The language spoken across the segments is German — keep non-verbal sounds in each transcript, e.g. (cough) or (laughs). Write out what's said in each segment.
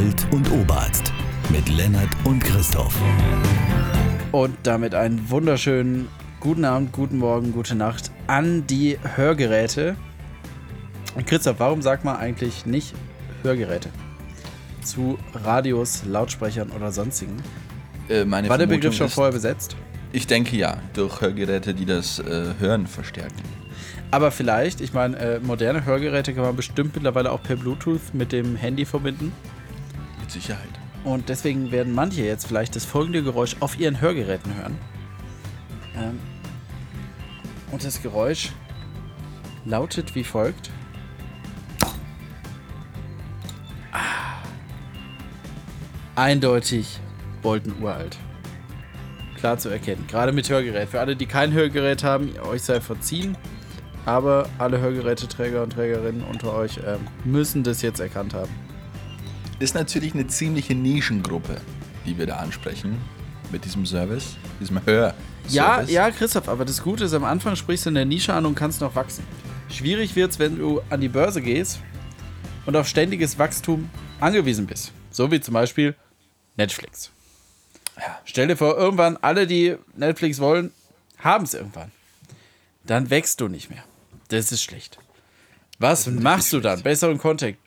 Alt- und Oberarzt mit Lennart und Christoph. Und damit einen wunderschönen guten Abend, guten Morgen, gute Nacht an die Hörgeräte. Und Christoph, warum sagt man eigentlich nicht Hörgeräte? Zu Radios, Lautsprechern oder sonstigen? Äh, meine War der Begriff schon vorher besetzt? Ich denke ja, durch Hörgeräte, die das äh, Hören verstärken. Aber vielleicht, ich meine, äh, moderne Hörgeräte kann man bestimmt mittlerweile auch per Bluetooth mit dem Handy verbinden. Mit Sicherheit. Und deswegen werden manche jetzt vielleicht das folgende Geräusch auf ihren Hörgeräten hören. Ähm, und das Geräusch lautet wie folgt. Ah. Eindeutig Bolton uralt. Klar zu erkennen. Gerade mit Hörgerät. Für alle, die kein Hörgerät haben, euch sei verziehen. Aber alle Hörgeräteträger und Trägerinnen unter euch ähm, müssen das jetzt erkannt haben. Ist natürlich eine ziemliche Nischengruppe, die wir da ansprechen. Mit diesem Service, diesem Hör. Ja, ja, Christoph, aber das Gute ist, am Anfang sprichst du in der Nische an und kannst noch wachsen. Schwierig wird's, wenn du an die Börse gehst und auf ständiges Wachstum angewiesen bist. So wie zum Beispiel Netflix. Ja. Stell dir vor, irgendwann alle, die Netflix wollen, haben es irgendwann. Dann wächst du nicht mehr. Das ist schlecht. Was machst du dann? Besseren Content.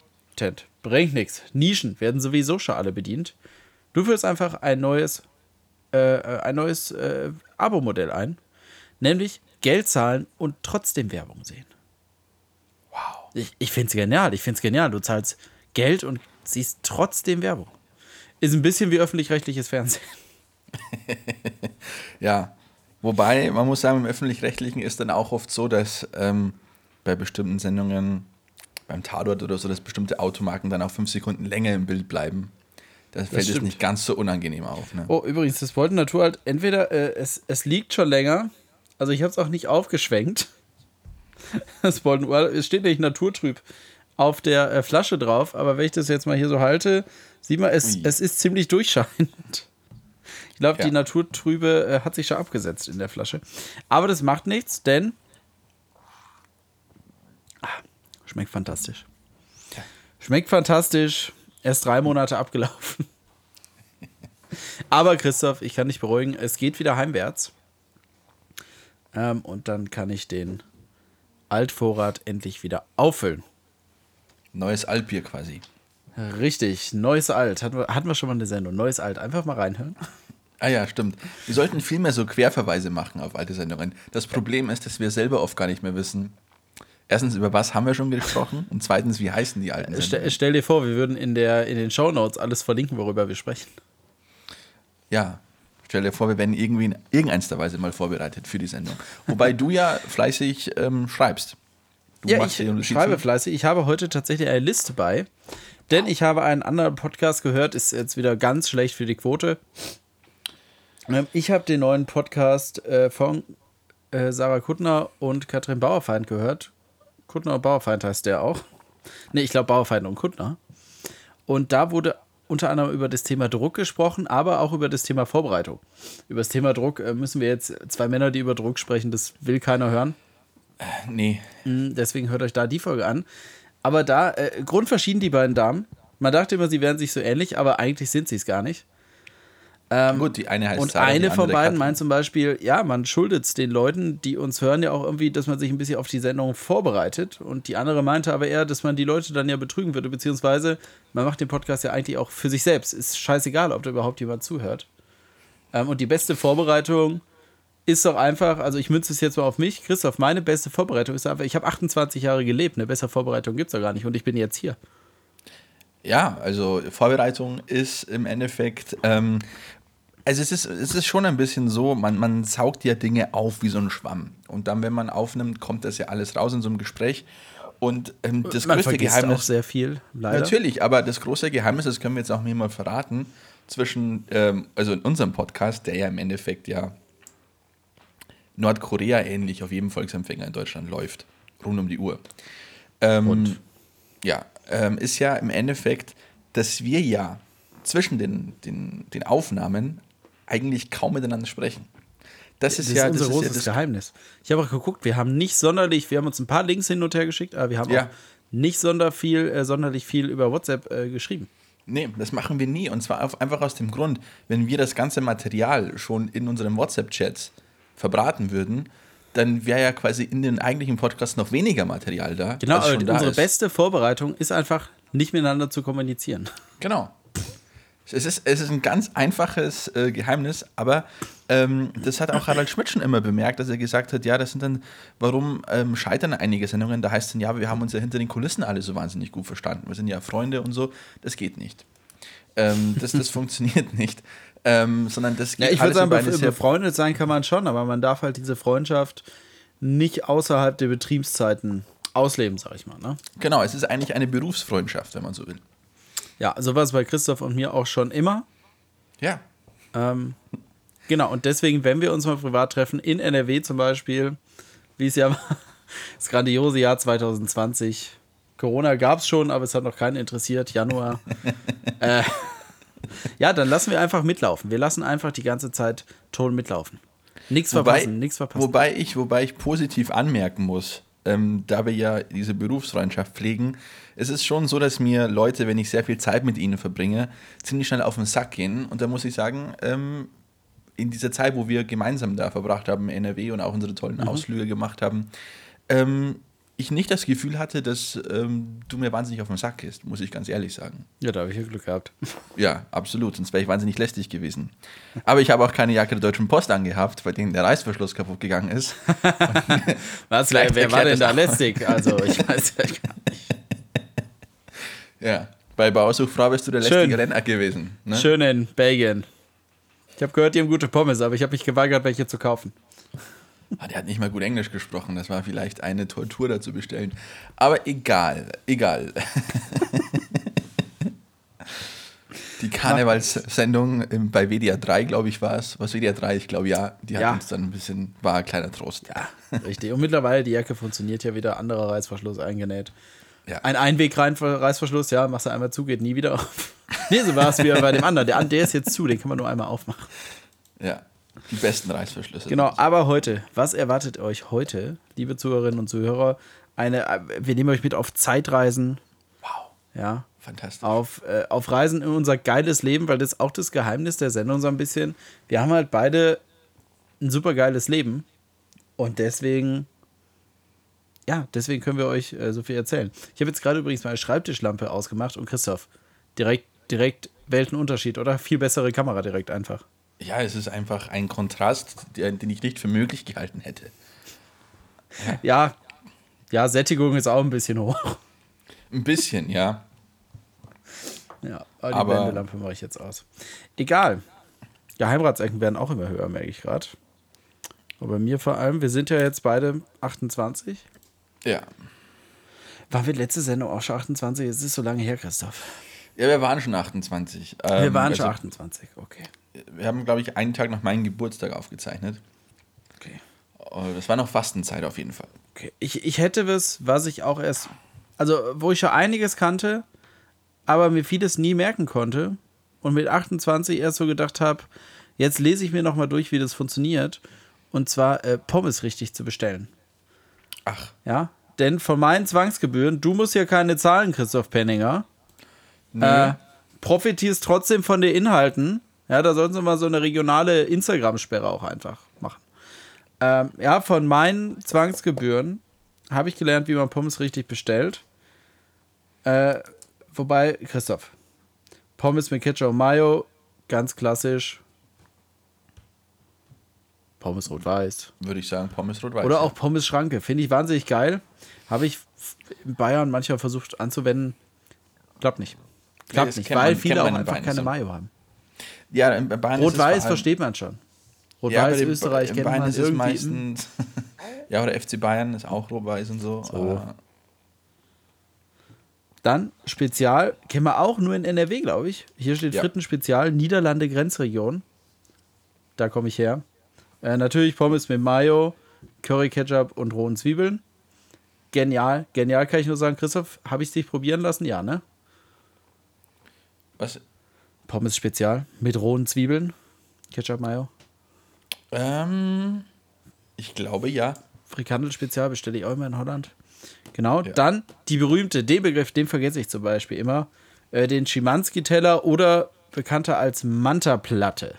Bringt nichts. Nischen werden sowieso schon alle bedient. Du führst einfach ein neues, äh, ein neues äh, Abo-Modell ein. Nämlich Geld zahlen und trotzdem Werbung sehen. Wow. Ich, ich finde es genial. Ich finde es genial. Du zahlst Geld und siehst trotzdem Werbung. Ist ein bisschen wie öffentlich-rechtliches Fernsehen. (laughs) Ja. Wobei, man muss sagen, im Öffentlich-Rechtlichen ist dann auch oft so, dass ähm, bei bestimmten Sendungen, beim Tatort oder so, dass bestimmte Automarken dann auch fünf Sekunden länger im Bild bleiben. Das fällt stimmt. nicht ganz so unangenehm auf. Ne? Oh, übrigens, das Bolton Natur halt entweder, äh, es, es liegt schon länger, also ich habe es auch nicht aufgeschwenkt. (laughs) Das Bolton es steht nämlich naturtrüb auf der äh, Flasche drauf, aber wenn ich das jetzt mal hier so halte, sieht man, es, Ui. es ist ziemlich durchscheinend. Ich glaube, Ja. die Naturtrübe äh, hat sich schon abgesetzt in der Flasche. Aber das macht nichts, denn ah, schmeckt fantastisch. Schmeckt fantastisch. Erst drei Monate abgelaufen. Aber Christoph, ich kann dich beruhigen, es geht wieder heimwärts. Ähm, und dann kann ich den Altvorrat endlich wieder auffüllen. Neues Altbier quasi. Richtig, neues Alt. Hatten wir, hatten wir schon mal eine Sendung. Neues Alt. Einfach mal reinhören. Ah ja, stimmt. Wir sollten viel mehr so Querverweise machen auf alte Sendungen. Das Problem ist, dass wir selber oft gar nicht mehr wissen. Erstens, über was haben wir schon gesprochen? Und zweitens, wie heißen die alten Stell, Sendungen? stell dir vor, wir würden in, der, in den Shownotes alles verlinken, worüber wir sprechen. Ja, stell dir vor, wir werden irgendwie in irgendeiner Weise mal vorbereitet für die Sendung. Wobei du ja (laughs) fleißig ähm, schreibst. Du Ja, ich schreibe fleißig. Ich habe heute tatsächlich eine Liste bei, denn ich habe einen anderen Podcast gehört, ist jetzt wieder ganz schlecht für die Quote. Ähm, Ich habe den neuen Podcast äh, von äh, Sarah Kuttner und Katrin Bauerfeind gehört. Kuttner und Bauerfeind heißt der auch. Ne, ich glaube Bauerfeind und Kuttner. Und da wurde unter anderem über das Thema Druck gesprochen, aber auch über das Thema Vorbereitung. Über das Thema Druck äh, müssen wir jetzt zwei Männer, die über Druck sprechen, das will keiner hören. Nee, Mm, Deswegen hört euch da die Folge an. Aber da, äh, grundverschieden die beiden Damen. Man dachte immer, sie wären sich so ähnlich, aber eigentlich sind sie es gar nicht. Gut, die eine heißt Und Sarah, eine von beiden Katrin. meint zum Beispiel, ja, man schuldet es den Leuten, die uns hören, ja auch irgendwie, dass man sich ein bisschen auf die Sendung vorbereitet. Und die andere meinte aber eher, dass man die Leute dann ja betrügen würde, beziehungsweise man macht den Podcast ja eigentlich auch für sich selbst. Ist scheißegal, ob da überhaupt jemand zuhört. Ähm, und die beste Vorbereitung ist doch einfach, also ich münze es jetzt mal auf mich, Christoph, meine beste Vorbereitung ist einfach, ich habe 28 Jahre gelebt, eine bessere Vorbereitung gibt es doch gar nicht und ich bin jetzt hier. Ja, also Vorbereitung ist im Endeffekt, ähm, also es ist, es ist schon ein bisschen so, man, man saugt ja Dinge auf wie so ein Schwamm. Und dann, wenn man aufnimmt, kommt das ja alles raus in so einem Gespräch. Und ähm, das man größte Geheimnis. auch sehr viel, leider. Natürlich, aber das große Geheimnis, das können wir jetzt auch mir mal verraten, zwischen, ähm, also in unserem Podcast, der ja im Endeffekt ja Nordkorea ähnlich auf jedem Volksempfänger in Deutschland läuft, rund um die Uhr. Ähm, Und? Ja, ähm, ist ja im Endeffekt, dass wir ja zwischen den, den, den Aufnahmen eigentlich kaum miteinander sprechen. Das ist Das ja ist unser das großes ist ja Geheimnis. Ich habe auch geguckt, wir haben nicht sonderlich, wir haben uns ein paar Links hin und her geschickt, aber wir haben Ja. auch nicht sonder viel, äh, sonderlich viel über WhatsApp äh, geschrieben. Nee, das machen wir nie. Und zwar auf, einfach aus dem Grund, wenn wir das ganze Material schon in unseren WhatsApp-Chats verbraten würden, dann wäre ja quasi in den eigentlichen Podcasts noch weniger Material da. Genau, aber da unsere ist. beste Vorbereitung ist einfach, nicht miteinander zu kommunizieren. Genau. Es ist, es ist ein ganz einfaches äh, Geheimnis, aber ähm, das hat auch Harald Schmidt schon immer bemerkt, dass er gesagt hat, ja, das sind dann, warum ähm, scheitern einige Sendungen? Da heißt es dann, ja, wir haben uns ja hinter den Kulissen alle so wahnsinnig gut verstanden. Wir sind ja Freunde und so. Das geht nicht. Ähm, das, das (laughs) funktioniert nicht. Ähm, sondern das geht Ja, ich würde sagen, bef- befreundet sein kann man schon, aber man darf halt diese Freundschaft nicht außerhalb der Betriebszeiten ausleben, sag ich mal. Ne? Genau, es ist eigentlich eine Berufsfreundschaft, wenn man so will. Ja, so war es bei Christoph und mir auch schon immer. Ja. Ähm, genau, und deswegen, wenn wir uns mal privat treffen, in NRW zum Beispiel, wie es ja war, (laughs) das grandiose Jahr 2020. Corona gab es schon, aber es hat noch keinen interessiert. Januar. (laughs) äh, ja, dann lassen wir einfach mitlaufen. Wir lassen einfach die ganze Zeit Ton mitlaufen. Nichts verpassen, nichts verpassen. wobei, ich, wobei ich positiv anmerken muss, ähm, da wir ja diese Berufsfreundschaft pflegen, es ist schon so, dass mir Leute, wenn ich sehr viel Zeit mit ihnen verbringe, ziemlich schnell auf den Sack gehen. Und da muss ich sagen, ähm, in dieser Zeit, wo wir gemeinsam da verbracht haben, NRW und auch unsere tollen Ausflüge gemacht haben, ähm, ich nicht das Gefühl hatte, dass ähm, du mir wahnsinnig auf den Sack gehst, muss ich ganz ehrlich sagen. ja, da habe ich ja Glück gehabt. (laughs) Ja, absolut, sonst wäre ich wahnsinnig lästig gewesen. Aber ich habe auch keine Jacke der Deutschen Post angehabt, bei denen der Reißverschluss kaputt gegangen ist. (laughs) Was, wer, wer war denn da lästig? Also, ich weiß ja gar nicht. (laughs) Ja, bei Bauersuchfrau bist du der Schön. lästige Renner gewesen. Ne? Schön in Belgien. Ich habe gehört, die haben gute Pommes, aber ich habe mich geweigert, welche zu kaufen. Ah, der hat nicht mal gut Englisch gesprochen, das war vielleicht eine Tortur da zu bestellen. Aber egal, egal. (laughs) Die Karnevalssendung bei WDR 3, glaube ich, war es. Was WDR 3? Ich glaube ja. Die hat Ja. uns dann ein bisschen, war ein kleiner Trost. Ja, richtig. Und mittlerweile, die Jacke funktioniert ja wieder, anderer Reißverschluss eingenäht. Ja. Ein Einweg-Reißverschluss, ja, machst du einmal zu, geht nie wieder auf. Nee, so war es wie bei dem anderen. Der, der ist jetzt zu, den kann man nur einmal aufmachen. ja. Die besten Reißverschlüsse. Genau, aber heute, was erwartet euch heute, liebe Zuhörerinnen und Zuhörer? Eine, äh, wir nehmen euch mit auf Zeitreisen, Wow, ja, fantastisch. auf, äh, auf Reisen in unser geiles Leben, weil das ist auch das Geheimnis der Sendung so ein bisschen. Wir haben halt beide ein super geiles Leben und deswegen, ja, deswegen können wir euch äh, so viel erzählen. Ich habe jetzt gerade übrigens meine Schreibtischlampe ausgemacht und Christoph, direkt, direkt Weltenunterschied, oder? Viel bessere Kamera direkt einfach. Ja, es ist einfach ein Kontrast, den ich nicht für möglich gehalten hätte. Ja, ja, Sättigung ist auch ein bisschen hoch. Ein bisschen, ja. Ja, aber die Aber- Wendelampe mache ich jetzt aus. Egal. Geheimratsecken werden auch immer höher, merke ich gerade. Aber bei mir vor allem, wir sind ja jetzt beide 28. Ja. Waren wir letzte Sendung auch schon 28? Es ist so lange her, Christoph. Ja, wir waren schon 28. Wir Ähm, waren also, schon 28, okay. Wir haben, glaube ich, einen Tag nach meinem Geburtstag aufgezeichnet. okay. Äh, Das war noch Fastenzeit auf jeden Fall. okay. Ich, ich hätte was, was ich auch erst, also wo ich schon einiges kannte, aber mir vieles nie merken konnte und mit 28 erst so gedacht habe, jetzt lese ich mir nochmal durch, wie das funktioniert. Und zwar äh, Pommes richtig zu bestellen. Ach, Ja, denn von meinen Zwangsgebühren, du musst ja keine zahlen, Christoph Penninger. nö. Äh, profitierst trotzdem von den Inhalten. Ja, da sollten sie mal so eine regionale Instagram-Sperre auch einfach machen. Ähm, ja, von meinen Zwangsgebühren habe ich gelernt, wie man Pommes richtig bestellt. Äh, wobei, Christoph, Pommes mit Ketchup und Mayo, ganz klassisch. Pommes rot-weiß. Würde ich sagen, Pommes rot-weiß. Oder auch Pommes Schranke. Finde ich wahnsinnig geil. Habe ich in Bayern manchmal versucht anzuwenden. Klappt nicht. Klappt das nicht, weil man- viele auch einfach keine so. Mayo haben. Ja, in Bayern es Rot-Weiß versteht man schon. Ja, Rot-Weiß in- Österreich kennt Bayern man ist es irgendwie. meistens. (laughs) ja, oder FC Bayern ist auch rot-weiß und so. So. Dann Spezial, kennen wir auch nur in NRW, glaube ich. Hier steht Ja. Fritten Spezial, Niederlande Grenzregion. Da komme ich her. Äh, natürlich Pommes mit Mayo, Curry Ketchup und rohen Zwiebeln. Genial, genial kann ich nur sagen. Christoph, habe ich dich probieren lassen? Ja, ne? Was? Pommes Spezial mit rohen Zwiebeln. Ketchup Mayo. Ähm, ich glaube ja. Frikandel Spezial bestelle ich auch immer in Holland. Genau, Ja. dann die berühmte, den Begriff, den vergesse ich zum Beispiel immer. äh, den Schimanski-Teller oder bekannter als Manta-Platte.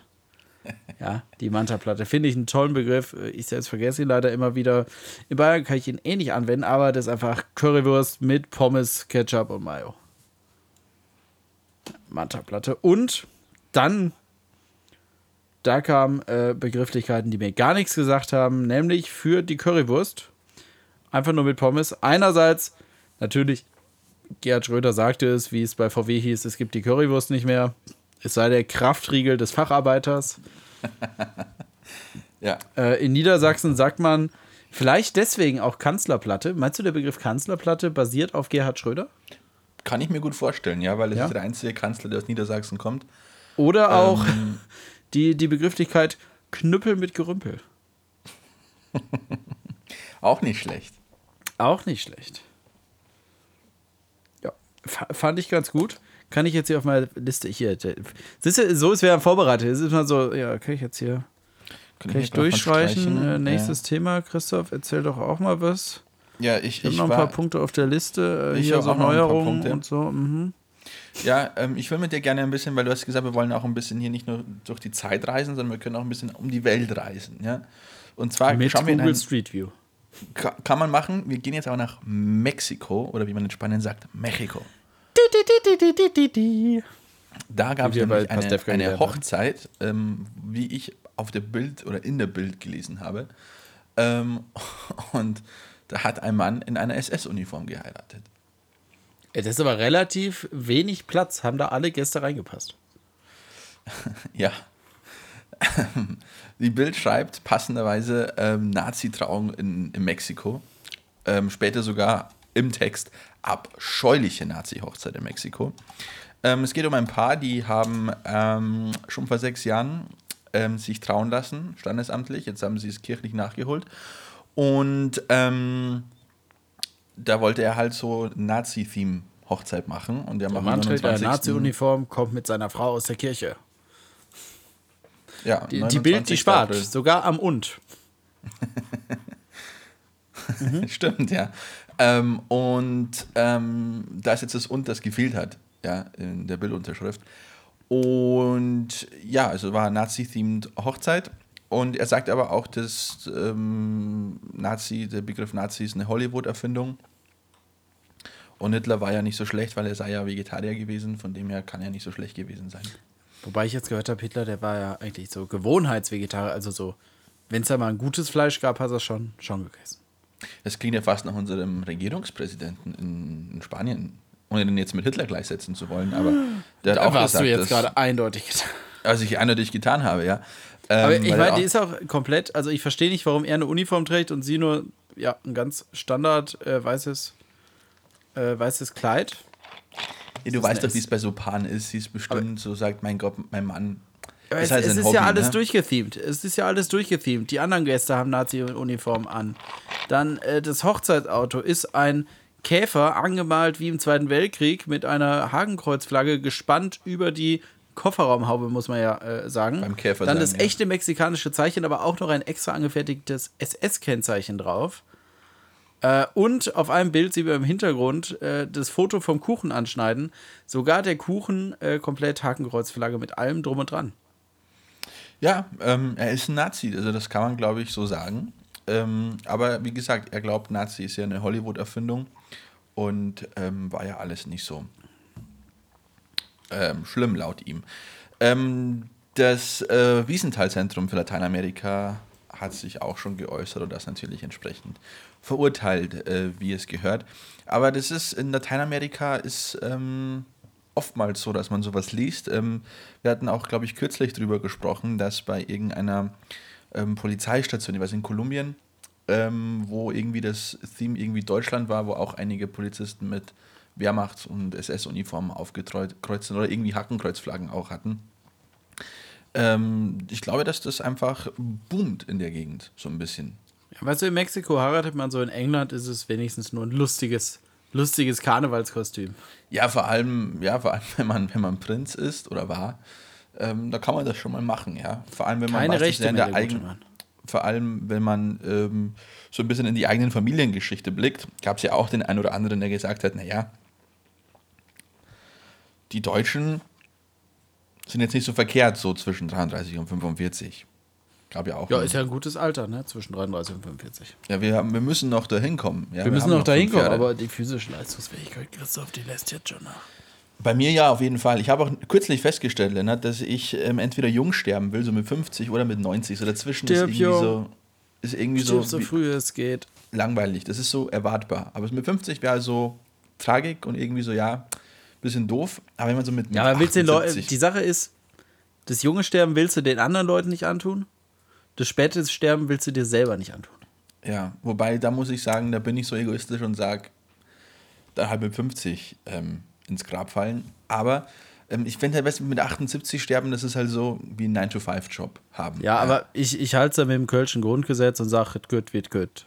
(laughs) Ja, die Manta-Platte. Finde ich einen tollen Begriff. Ich selbst vergesse ihn leider immer wieder. In Bayern kann ich ihn eh nicht anwenden, aber das ist einfach Currywurst mit Pommes, Ketchup und Mayo. Manta-Platte. Und dann, da kamen äh, Begrifflichkeiten, die mir gar nichts gesagt haben, nämlich für die Currywurst. Einfach nur mit Pommes. Einerseits, natürlich, Gerhard Schröder sagte es, wie es bei VW hieß, es gibt die Currywurst nicht mehr. Es sei der Kraftriegel des Facharbeiters. (laughs) ja. Äh, in Niedersachsen sagt man vielleicht deswegen auch Kanzlerplatte. Meinst du, der Begriff Kanzlerplatte basiert auf Gerhard Schröder? Kann ich mir gut vorstellen, ja, weil es Ja? ist der einzige Kanzler, der aus Niedersachsen kommt. Oder auch Ähm. die, die Begrifflichkeit Knüppel mit Gerümpel. (laughs) Auch nicht schlecht. Auch nicht schlecht. Ja, fa- fand ich ganz gut. Kann ich jetzt hier auf meiner Liste hier. Siehst du, so ist wir vorbereitet. Es ist mal so, ja, kann ich jetzt hier Kann kann ich mal durchstreichen. streichen? Äh, nächstes Thema, Christoph, erzähl doch auch mal was. Ja, ich, Ich habe ich noch ein war, paar Punkte auf der Liste. Äh, Ich hier so auch noch ein paar Neuerungen Punkte. und so. Mhm. Ja, ähm, ich will mit dir gerne ein bisschen, weil du hast gesagt, wir wollen auch ein bisschen hier nicht nur durch die Zeit reisen, sondern wir können auch ein bisschen um die Welt reisen. Ja? Und zwar Mit schauen wir in Google Street View. Ka- kann man machen. Wir gehen jetzt aber nach Mexiko oder wie man in Spanien sagt, Mexiko. Da gab es eine, eine. Hochzeit, ähm, wie ich auf der Bild oder in der Bild gelesen habe. Ähm, (laughs) und da hat ein Mann in einer SS-Uniform geheiratet. Das ist aber relativ wenig Platz. Haben da alle Gäste reingepasst? (laughs) Ja. Die Bild schreibt passenderweise ähm, Nazi-Trauung in, in Mexiko. Ähm, später sogar im Text abscheuliche Nazi-Hochzeit in Mexiko. Ähm, es geht um ein Paar, die haben ähm, schon vor sechs Jahren ähm, sich trauen lassen, standesamtlich. Jetzt haben sie es kirchlich nachgeholt. Und ähm, da wollte er halt so Nazi-Theme Hochzeit machen. Und Der am Mann trägt eine 29.. Nazi-Uniform, kommt mit seiner Frau aus der Kirche. Ja, Die, die Bild, die 29. spart. April. Sogar am Und. (laughs) Stimmt, ja. Ähm, und ähm, da ist jetzt das Und, das gefehlt hat, ja, in der Bildunterschrift. Und ja, also war Nazi-themed Hochzeit. Und er sagt aber auch, dass ähm, Nazi, der Begriff Nazi ist eine Hollywood-Erfindung. Und Hitler war ja nicht so schlecht, weil er sei ja Vegetarier gewesen, von dem her kann er nicht so schlecht gewesen sein. Wobei ich jetzt gehört habe, Hitler, der war ja eigentlich so Gewohnheitsvegetarier. Also so, wenn es da mal ein gutes Fleisch gab, hat er schon, schon gegessen. Das klingt ja fast nach unserem Regierungspräsidenten in, in Spanien, ohne den jetzt mit Hitler gleichsetzen zu wollen, aber der hat Da auch warst gesagt, du jetzt gerade eindeutig getan. als ich eindeutig getan habe, ja. Ähm, Aber ich weil er meine, die ist auch komplett, also ich verstehe nicht, warum er eine Uniform trägt und sie nur, ja, ein ganz Standard äh, weißes, äh, weißes Kleid. Ja, du weißt doch, wie es bei so Paaren ist. Sie ist bestimmt so, sagt, mein Gott, mein Mann. Aber ist es, halt es ist Hobby, ja alles ne? durchgethemed. Es ist ja alles durchgethemed. Die anderen Gäste haben Nazi-Uniformen an. Dann äh, das Hochzeitsauto ist ein Käfer, angemalt wie im Zweiten Weltkrieg, mit einer Hakenkreuzflagge gespannt über die Kofferraumhaube, muss man ja äh, sagen. Beim Käfer Dann das ja. echte mexikanische Zeichen, aber auch noch ein extra angefertigtes SS-Kennzeichen drauf. Äh, und auf einem Bild sieht man im Hintergrund äh, das Foto vom Kuchen anschneiden. Sogar der Kuchen äh, komplett Hakenkreuzflagge mit allem drum und dran. Ja, ähm, er ist ein Nazi, also das kann man, glaube ich, so sagen. Ähm, aber wie gesagt, er glaubt, Nazi ist ja eine Hollywood-Erfindung und ähm, war ja alles nicht so ähm, schlimm laut ihm. Ähm, das äh, Wiesenthal-Zentrum für Lateinamerika hat sich auch schon geäußert und das natürlich entsprechend verurteilt, äh, wie es gehört. Aber das ist in Lateinamerika ist ähm, oftmals so, dass man sowas liest. Ähm, wir hatten auch, glaube ich, kürzlich darüber gesprochen, dass bei irgendeiner ähm, Polizeistation, ich weiß in Kolumbien, ähm, wo irgendwie das Theme irgendwie Deutschland war, wo auch einige Polizisten mit Wehrmachts- und SS-Uniformen aufgekreuzt sind oder irgendwie Hakenkreuzflaggen auch hatten. Ähm, ich glaube, dass das einfach boomt in der Gegend, so ein bisschen. Ja, weißt du, in Mexiko heiratet man so, in England ist es wenigstens nur ein lustiges, lustiges Karnevalskostüm. Ja, vor allem, ja, vor allem, wenn man, wenn man Prinz ist oder war, ähm, da kann man das schon mal machen, ja. Vor allem, wenn man Keine weiß, Rechte in der eigenen, vor allem, wenn man ähm, so ein bisschen in die eigenen Familiengeschichte blickt, gab es ja auch den einen oder anderen, der gesagt hat, naja, die Deutschen sind jetzt nicht so verkehrt, so zwischen 33 und 45. Gab ja auch. Ja, einen- ist ja ein gutes Alter, ne? Zwischen 33 und 45. ja wir, haben, wir müssen noch dahin kommen. Ja, Wir müssen haben noch dahin kommen, aber die physische Leistungsfähigkeit, Christoph, die lässt jetzt schon nach. Bei mir ja, auf jeden Fall. Ich habe auch kürzlich festgestellt, Lennart, dass ich ähm, entweder jung sterben will, so mit 50 oder mit 90. So dazwischen Stirb ist irgendwie jung. so, ist irgendwie Stirb so, so früh es geht. langweilig. Das ist so erwartbar. Aber mit 50 wäre so Tragik und irgendwie so, ja, bisschen doof. Aber wenn man so mit, mit Ja, aber willst du den Leuten, 78 die Sache ist, das junge Sterben willst du den anderen Leuten nicht antun. Das späte Sterben willst du dir selber nicht antun. Ja, wobei, da muss ich sagen, da bin ich so egoistisch und sage, dann halt mit 50 ähm, ins Grab fallen. Aber ähm, ich finde halt, du, mit 78 sterben, das ist halt so wie ein 9-to-5-Job haben. Ja, aber ich, ich halte es da mit dem Kölschen Grundgesetz und sage, gut wird gut.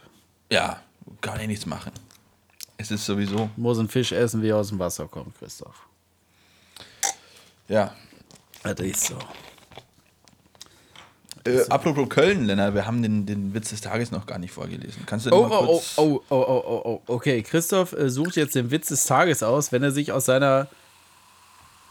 Ja, kann ich nichts machen. Es ist sowieso, Muss ein Fisch essen, wie er aus dem Wasser kommt, Christoph. ja. Das ist so. Äh, apropos Köln, Lennart, wir haben den, den Witz des Tages noch gar nicht vorgelesen. Kannst du den Oh, mal oh, oh, kurz... oh, oh, oh, oh, oh. Okay, Christoph äh, sucht jetzt den Witz des Tages aus, wenn er sich aus seiner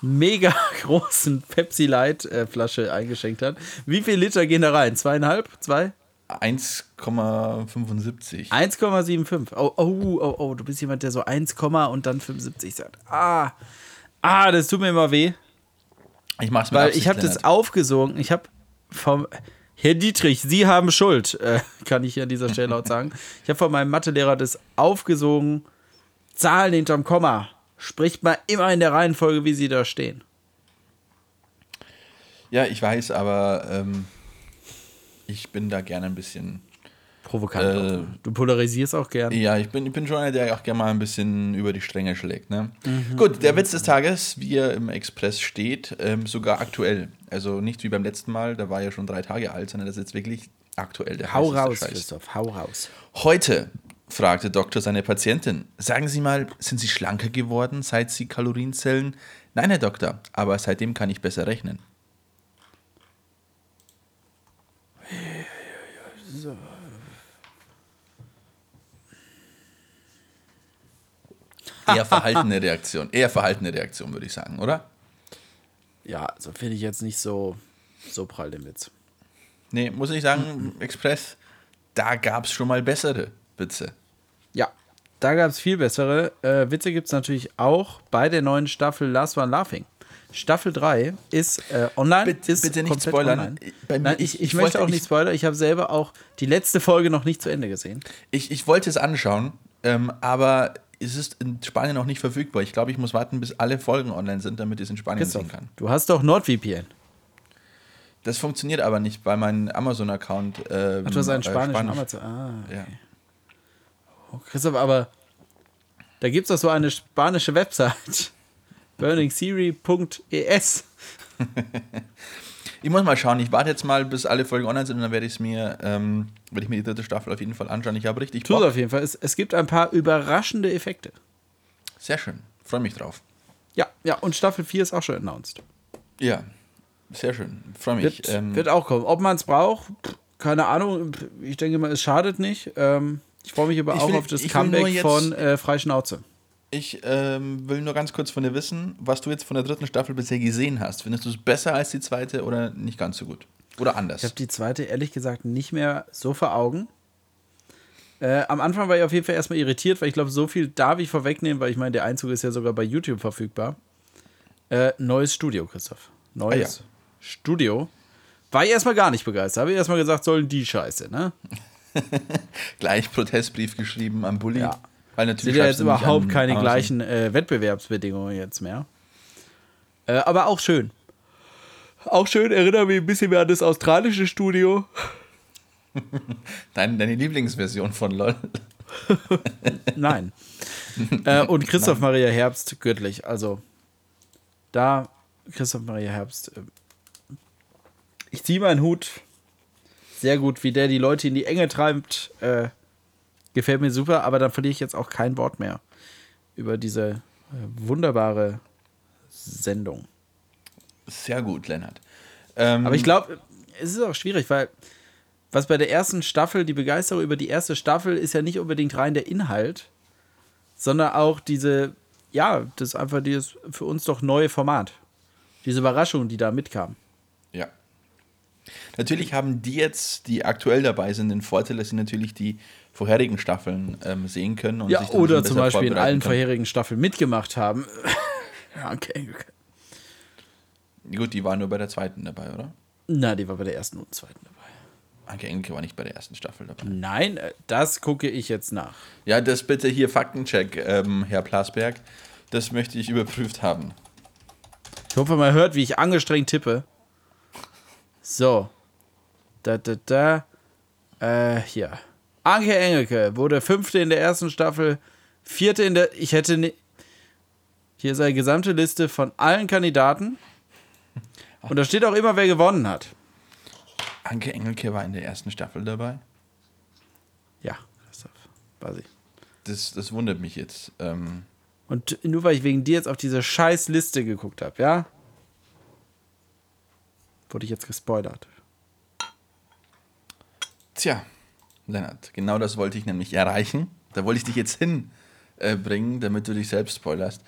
mega (laughs) großen Pepsi Light äh, Flasche eingeschenkt hat. Wie viel Liter gehen da rein? Zweieinhalb? Zwei? 1,75. 1,75. Oh, oh, oh, oh, du bist jemand, der so 1, und dann 75 sagt. Ah, ah, das tut mir immer weh. Ich mach's mit Weil Absicht, ich habe das aufgesogen. Ich habe vom Herr Dietrich, Sie haben Schuld, äh, kann ich hier an dieser Stelle laut sagen. (laughs) Ich habe von meinem Mathelehrer das aufgesogen. Zahlen hinterm Komma. Spricht mal immer in der Reihenfolge, wie sie da stehen. Ja, ich weiß, aber ähm, ich bin da gerne ein bisschen. Provokant. Äh, du polarisierst auch gern. Ja, ich bin, ich bin schon einer, der auch gerne mal ein bisschen über die Stränge schlägt. Ne? Gut, der Witz des Tages, wie er im Express steht, ähm, sogar aktuell. Also nicht wie beim letzten Mal, da war ja schon drei Tage alt, sondern das ist jetzt wirklich aktuell. Der Hau raus, Scheiß. Christoph, hau raus. Heute fragte Doktor seine Patientin: Sagen Sie mal, sind Sie schlanker geworden, seit Sie Kalorien zählen? Nein, Herr Doktor, aber seitdem kann ich besser rechnen. Eher verhaltene Reaktion. Eher verhaltene Reaktion, würde ich sagen, oder? Ja, also finde ich jetzt nicht so, so prall den Witz. Nee, muss ich sagen, Express, da gab es schon mal bessere Witze. Ja, da gab es viel bessere. Äh, Witze gibt es natürlich auch bei der neuen Staffel Last One Laughing. Staffel 3 ist äh, online. Bitte- ist bitte nicht spoilern. Bei mir- Nein, ich- ich, ich, möchte auch nicht ich- spoilern. Ich habe selber auch die letzte Folge noch nicht zu Ende gesehen. Ich, ich wollte es anschauen, ähm, aber es ist in Spanien noch nicht verfügbar. Ich glaube, ich muss warten, bis alle Folgen online sind, damit ich es in Spanien Christoph, sehen kann. du hast doch NordVPN. Das funktioniert aber nicht bei meinem Amazon-Account. Ähm, Ach, du hast einen äh, spanischen Spanisch. Amazon. Ah, Ja. oh, Christoph, aber da gibt es doch so eine spanische Website. burningserie.es. (laughs) Ich muss mal schauen. Ich warte jetzt mal, bis alle Folgen online sind und dann werde ich mir, ähm, werde ich mir die dritte Staffel auf jeden Fall anschauen. Ich habe richtig Tut Bock. auf jeden Fall. Es, es gibt ein paar überraschende Effekte. Sehr schön. Freue mich drauf. Ja, ja, und Staffel 4 ist auch schon announced. Ja, sehr schön. Freue mich. Wird, ähm, wird auch kommen. Ob man es braucht, keine Ahnung. Ich denke mal, es schadet nicht. Ähm, ich freue mich aber auch will- auf das Comeback von äh, Freischnauze. Ich ähm, will nur ganz kurz von dir wissen, was du jetzt von der dritten Staffel bisher gesehen hast. Findest du es besser als die zweite oder nicht ganz so gut? Oder anders? Ich habe die zweite ehrlich gesagt nicht mehr so vor Augen. Äh, am Anfang war ich auf jeden Fall erstmal irritiert, weil ich glaube, so viel darf ich vorwegnehmen, weil ich meine, der Einzug ist ja sogar bei YouTube verfügbar. Äh, neues Studio, Christoph. Neues Ah, Studio. War ich erstmal gar nicht begeistert. Habe ich erstmal gesagt, sollen die Scheiße, ne? (laughs) Gleich Protestbrief geschrieben am Bulli. Ja. Weil sind natürlich ja schreibst jetzt überhaupt keine Amazon. gleichen äh, Wettbewerbsbedingungen jetzt mehr. Äh, aber auch schön. Auch schön, erinnert mich ein bisschen mehr an das australische Studio. (laughs) Deine, deine Lieblingsversion von LOL. (laughs) Nein. äh, und Christoph Maria Herbst göttlich. Also da Christoph Maria Herbst. Äh, ich ziehe meinen Hut. Sehr gut, wie der die Leute in die Enge treibt. Äh, gefällt mir super, aber dann verliere ich jetzt auch kein Wort mehr über diese äh, wunderbare Sendung. Sehr gut, Lennart. Ähm, Aber ich glaube, es ist auch schwierig, weil was bei der ersten Staffel, die Begeisterung über die erste Staffel ist ja nicht unbedingt rein der Inhalt, sondern auch diese, ja, das ist einfach dieses für uns doch neue Format. Diese Überraschung, die da mitkam. Ja. Natürlich haben die jetzt, die aktuell dabei sind, den Vorteil, dass sie natürlich die vorherigen Staffeln ähm, sehen können. Und Ja, sich dann oder zum Beispiel in allen können. vorherigen Staffeln mitgemacht haben. (laughs) ja, okay. Gut, die waren nur bei der zweiten dabei, oder? Na, die war bei der ersten und zweiten dabei. Anke Engelke war nicht bei der ersten Staffel dabei. Nein, äh, das gucke ich jetzt nach. Ja, das bitte hier Faktencheck, ähm, Herr Plasberg. Das möchte ich überprüft haben. Ich hoffe, man hört, wie ich angestrengt tippe. So. Da, da, da. Äh, hier. Anke Engelke wurde fünfte in der ersten Staffel, vierte in der. Ich hätte. Ne hier ist eine gesamte Liste von allen Kandidaten. Und da steht auch immer, wer gewonnen hat. Anke Engelke war in der ersten Staffel dabei. Ja, Christoph. Weiß ich. Das, das wundert mich jetzt. Ähm, Und nur weil ich wegen dir jetzt auf diese scheiß Liste geguckt habe, ja? Wurde ich jetzt gespoilert. tja, Lennart, genau das wollte ich nämlich erreichen. Da wollte ich dich jetzt hinbringen, äh, damit du dich selbst spoilerst.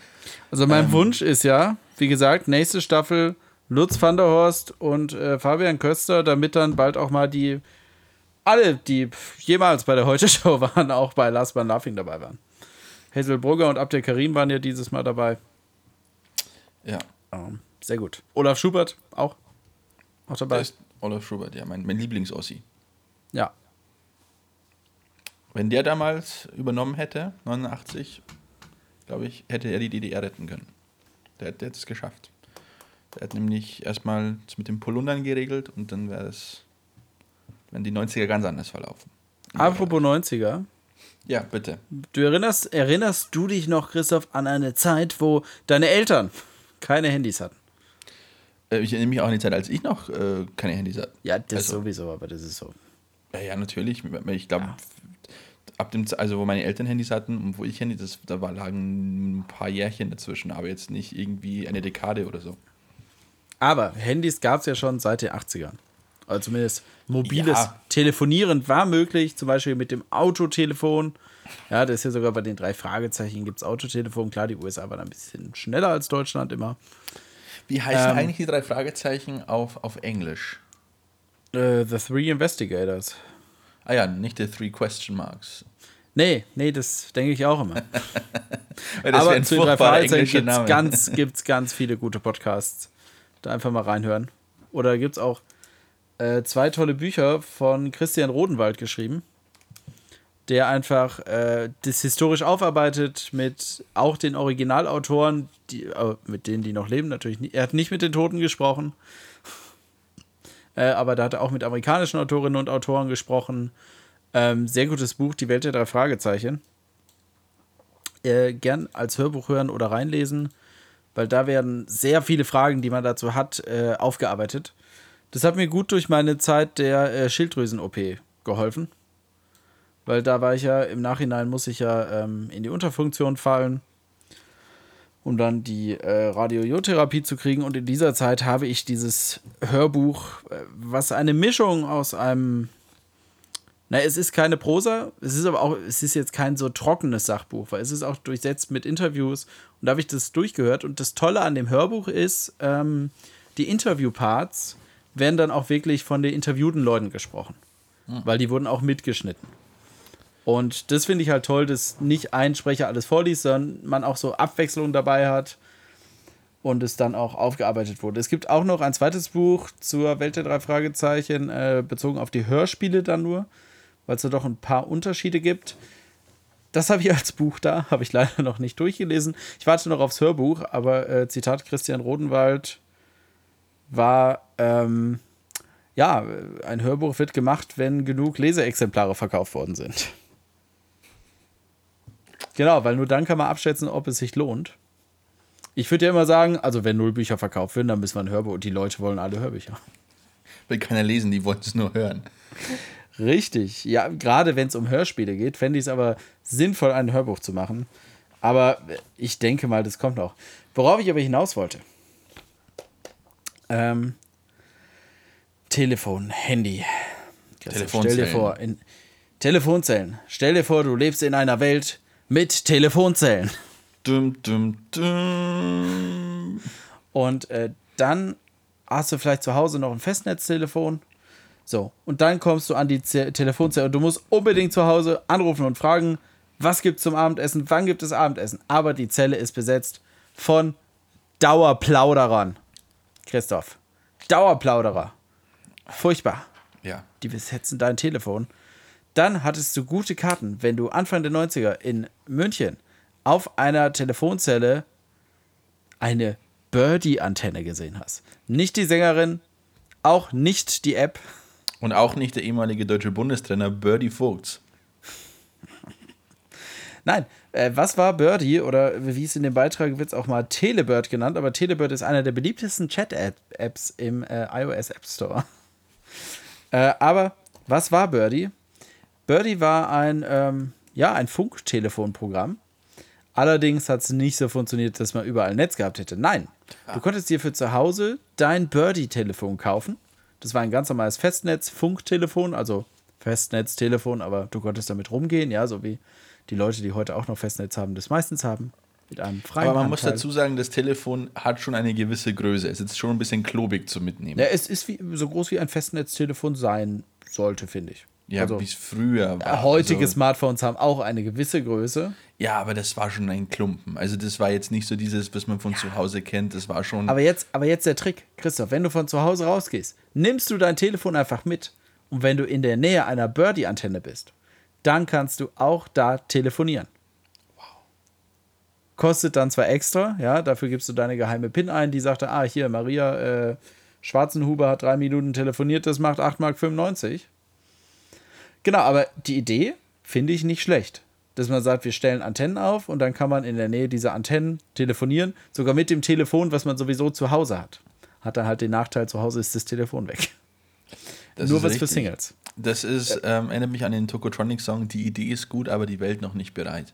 Also mein Ähm. Wunsch ist ja, wie gesagt, nächste Staffel Lutz van der Horst und äh, Fabian Köster, damit dann bald auch mal die alle, die jemals bei der Heute-Show (laughs) waren, auch bei Last Man Laughing dabei waren. Hazel Brugger und Abdel Karim waren ja dieses Mal dabei. Ja, Ähm, sehr gut. Olaf Schubert auch. Auch da dabei. ist Olaf Schubert, ja, mein, mein Lieblingsossi. Ja. Wenn der damals übernommen hätte, 89, glaube ich, hätte er die DDR retten können. Der, der hat es geschafft. Der hat nämlich erstmal mit den Polundern geregelt und dann wäre es, wenn die 90er ganz anders verlaufen. Apropos 90er. Ja, bitte. Du erinnerst, erinnerst du dich noch, Christoph, an eine Zeit, wo deine Eltern keine Handys hatten? Äh, Ich erinnere mich auch an die Zeit, als ich noch äh, keine Handys hatte. Ja, das Also- sowieso, aber das ist so. Ja, ja, natürlich. Ich glaube, Ja. Ab dem, also wo meine Eltern Handys hatten und wo ich Handy, das, da war, lagen ein paar Jährchen dazwischen, aber jetzt nicht irgendwie eine Dekade oder so. Aber Handys gab es ja schon seit den 80ern. Also zumindest mobiles Ja. Telefonieren war möglich, zum Beispiel mit dem Autotelefon. Ja, das ist ja sogar bei den drei Fragezeichen gibt es Autotelefon. Klar, die USA waren ein bisschen schneller als Deutschland immer. Wie heißen Ähm. eigentlich die drei Fragezeichen auf, auf Englisch? Äh, The Three Investigators. Ah ja, nicht die Three Question Marks. Nee, nee, das denke ich auch immer. (laughs) Aber zu drei Fragezeichen gibt es ganz, (laughs) gibt's ganz viele gute Podcasts. Da einfach mal reinhören. Oder gibt es auch äh, zwei tolle Bücher von Christian Rodenwald geschrieben, der einfach äh, das historisch aufarbeitet mit auch den Originalautoren, die, äh, mit denen, die noch leben, natürlich. Er hat nicht mit den Toten gesprochen, äh, aber da hat er auch mit amerikanischen Autorinnen und Autoren gesprochen. Ähm, sehr gutes Buch, Die Welt der drei Fragezeichen äh, gern als Hörbuch hören oder reinlesen, weil da werden sehr viele Fragen, die man dazu hat, äh, aufgearbeitet. Das hat mir gut durch meine Zeit der äh, Schilddrüsen-OP geholfen, weil da war ich ja im Nachhinein, muss ich ja ähm, in die Unterfunktion fallen, um dann die äh, Radiotherapie zu kriegen. Und in dieser Zeit habe ich dieses Hörbuch, äh, was eine Mischung aus einem na, es ist keine Prosa, es ist aber auch, es ist jetzt kein so trockenes Sachbuch, weil es ist auch durchsetzt mit Interviews und da habe ich das durchgehört und das Tolle an dem Hörbuch ist, ähm, die Interviewparts werden dann auch wirklich von den interviewten Leuten gesprochen, weil die wurden auch mitgeschnitten. Und das finde ich halt toll, dass nicht ein Sprecher alles vorliest, sondern man auch so Abwechslung dabei hat und es dann auch aufgearbeitet wurde. Es gibt auch noch ein zweites Buch zur Welt der drei Fragezeichen, äh, bezogen auf die Hörspiele dann nur, weil es da doch ein paar Unterschiede gibt. Das habe ich als Buch da, (laughs) habe ich leider noch nicht durchgelesen. Ich warte noch aufs Hörbuch, aber äh, Zitat Christian Rodenwald war, ähm, ja, ein Hörbuch wird gemacht, wenn genug Leseexemplare verkauft worden sind. Genau, weil nur dann kann man abschätzen, ob es sich lohnt. Ich würde ja immer sagen, also wenn null Bücher verkauft werden, dann müssen wir ein Hörbuch und die Leute wollen alle Hörbücher. (laughs) Will keiner lesen, die wollen es nur hören. Richtig. Ja, gerade wenn es um Hörspiele geht, fände ich es aber sinnvoll, ein Hörbuch zu machen. Aber ich denke mal, das kommt noch. Worauf ich aber hinaus wollte. Ähm, Telefon, Handy. Christoph, Stell dir Telefonzellen. vor, in Telefonzellen. Stell dir vor, du lebst in einer Welt mit Telefonzellen. Dum, dum, dum. Und äh, dann hast du vielleicht zu Hause noch ein Festnetztelefon. So, und dann kommst du an die Z Telefonzelle und du musst unbedingt zu Hause anrufen und fragen, was gibt es zum Abendessen, wann gibt es Abendessen. Aber die Zelle ist besetzt von Dauerplauderern. Christoph, Dauerplauderer. Furchtbar. Ja. Die besetzen dein Telefon. Dann hattest du gute Karten, wenn du Anfang der 90er in München auf einer Telefonzelle eine Birdie-Antenne gesehen hast. Nicht die Sängerin, auch nicht die App. Und auch nicht der ehemalige deutsche Bundestrainer Birdie Vogts. Nein, äh, was war Birdie oder wie es in dem Beitrag wird es auch mal Telebird genannt, aber Telebird ist einer der beliebtesten Chat-Apps im äh, iOS App Store. äh, aber was war Birdie? Birdie war ein, ähm, ja, ein Funktelefonprogramm. Allerdings hat es nicht so funktioniert, dass man überall ein Netz gehabt hätte. Nein, du konntest dir für zu Hause dein Birdie-Telefon kaufen. Das war ein ganz normales Festnetz-Funktelefon, also Festnetztelefon, aber du konntest damit rumgehen, ja, so wie die Leute, die heute auch noch Festnetz haben, das meistens haben. Mit einem freien Aber man muss Anteil. dazu sagen, das Telefon hat schon eine gewisse Größe. Es ist schon ein bisschen klobig zu mitnehmen. Ja, es ist wie, so groß wie ein Festnetztelefon sein sollte, finde ich. Ja, also, wie es früher war. heutige Also, Smartphones haben auch eine gewisse Größe. ja, aber das war schon ein Klumpen. Also das war jetzt nicht so dieses, was man von zu Hause kennt. Das war schon. Aber jetzt, aber jetzt der Trick, Christoph, wenn du von zu Hause rausgehst, nimmst du dein Telefon einfach mit. Und wenn du in der Nähe einer Birdie-Antenne bist, dann kannst du auch da telefonieren. Kostet dann zwar extra, ja, dafür gibst du deine geheime PIN ein, die sagte, ah, hier, Maria äh, Schwarzenhuber hat drei Minuten telefoniert, das macht 8,95 Mark. Genau, aber die Idee finde ich nicht schlecht. Dass man sagt, wir stellen Antennen auf und dann kann man in der Nähe dieser Antennen telefonieren, sogar mit dem Telefon, was man sowieso zu Hause hat. Hat dann halt den Nachteil, zu Hause ist das Telefon weg. das Nur was für richtig. Singles. Das ist, ähm, erinnert mich an den Tokotronic-Song. Die Idee ist gut, aber die Welt noch nicht bereit.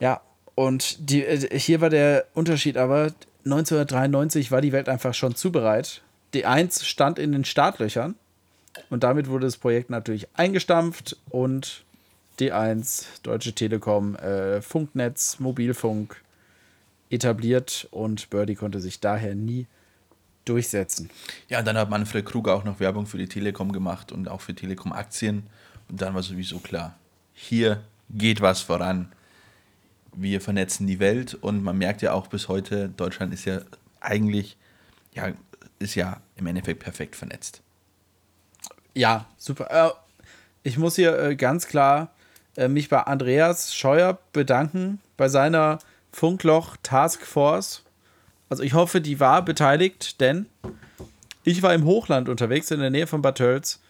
Ja, und die, äh, hier war der Unterschied aber, 1993 war die Welt einfach schon zu bereit. D1 stand in den Startlöchern und damit wurde das Projekt natürlich eingestampft und D1, Deutsche Telekom, äh, Funknetz, Mobilfunk etabliert und Birdie konnte sich daher nie durchsetzen. Ja, dann hat Manfred Krug auch noch Werbung für die Telekom gemacht und auch für Telekom-Aktien. Und dann war sowieso klar, hier geht was voran. Wir vernetzen die Welt und man merkt ja auch bis heute, Deutschland ist ja eigentlich, ja, ist ja im Endeffekt perfekt vernetzt. Ja, super. Äh, ich muss hier äh, ganz klar äh, mich bei Andreas Scheuer bedanken, bei seiner Funkloch Task Force. Also ich hoffe, die war beteiligt, denn ich war im Hochland unterwegs, in der Nähe von Bad Tölz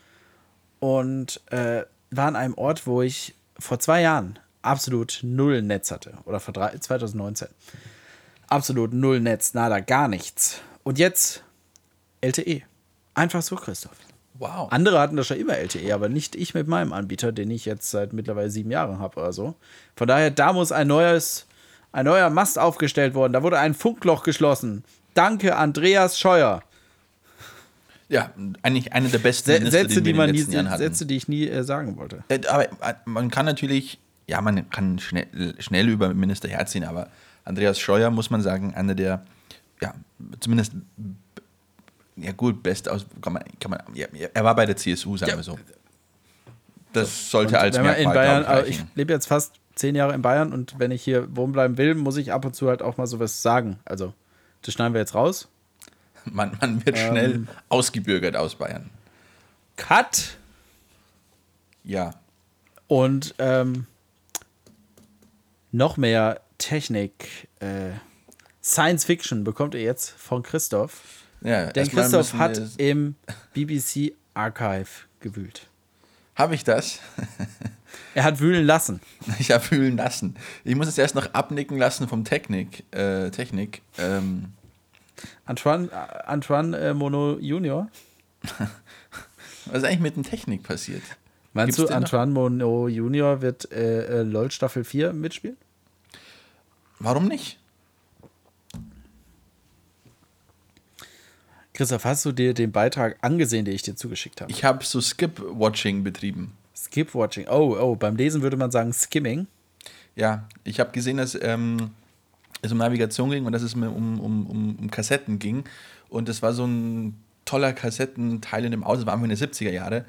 und äh, war an einem Ort, wo ich vor zwei Jahren absolut null Netz hatte. Oder vor drei, 2019. Absolut null Netz, nada, gar nichts. Und jetzt LTE. Einfach so, Christoph. Wow. Andere hatten das schon immer LTE, aber nicht ich mit meinem Anbieter, den ich jetzt seit mittlerweile sieben Jahren habe oder so. Von daher, da muss ein neues, ein neuer Mast aufgestellt worden. Da wurde ein Funkloch geschlossen. Danke, Andreas Scheuer. Ja, eigentlich eine der besten Sätze, die in man nie. Sätze, die ich nie äh, sagen wollte. Äh, Aber äh, man kann natürlich, ja, man kann schnell, schnell über Minister herziehen, aber Andreas Scheuer, muss man sagen, einer der, ja, zumindest, ja gut, best aus, kann man, kann man, ja, er war bei der CSU, sagen Ja. wir so. Das sollte Und als wenn man in Merkmal, Bayern, glaub also ich, lebe jetzt fast zehn Jahre in Bayern und wenn ich hier wohnen bleiben will, muss ich ab und zu halt auch mal sowas sagen. Also, das schneiden wir jetzt raus. Man, man wird Ähm. schnell ausgebürgert aus Bayern. Cut! Ja. Und ähm, noch mehr Technik, äh, Science Fiction bekommt ihr jetzt von Christoph. Ja Denn Christoph hat im BBC Archive gewühlt. Habe ich das? Er hat wühlen lassen. (laughs) Ich habe fühlen lassen. Ich muss es erst noch abnicken lassen vom Technik. Äh, Technik. Ähm, Antoine, äh, Antoine äh, Mono Junior. (laughs) was ist eigentlich mit dem Technik passiert? Meinst Gibt's du, den noch? Antoine Mono Junior wird äh, äh, LOL Staffel 4 mitspielen? Warum nicht? Christoph, hast du dir den Beitrag angesehen, den ich dir zugeschickt habe? Ich habe so Skip-Watching betrieben. Skip Watching. Oh, oh, beim Lesen würde man sagen Skimming. Ja, ich habe gesehen, dass ähm, es um Navigation ging und dass es mir um, um, um, um Kassetten ging. Und das war so ein toller Kassettenteil in dem Auto, das war Anfang der 70er Jahre.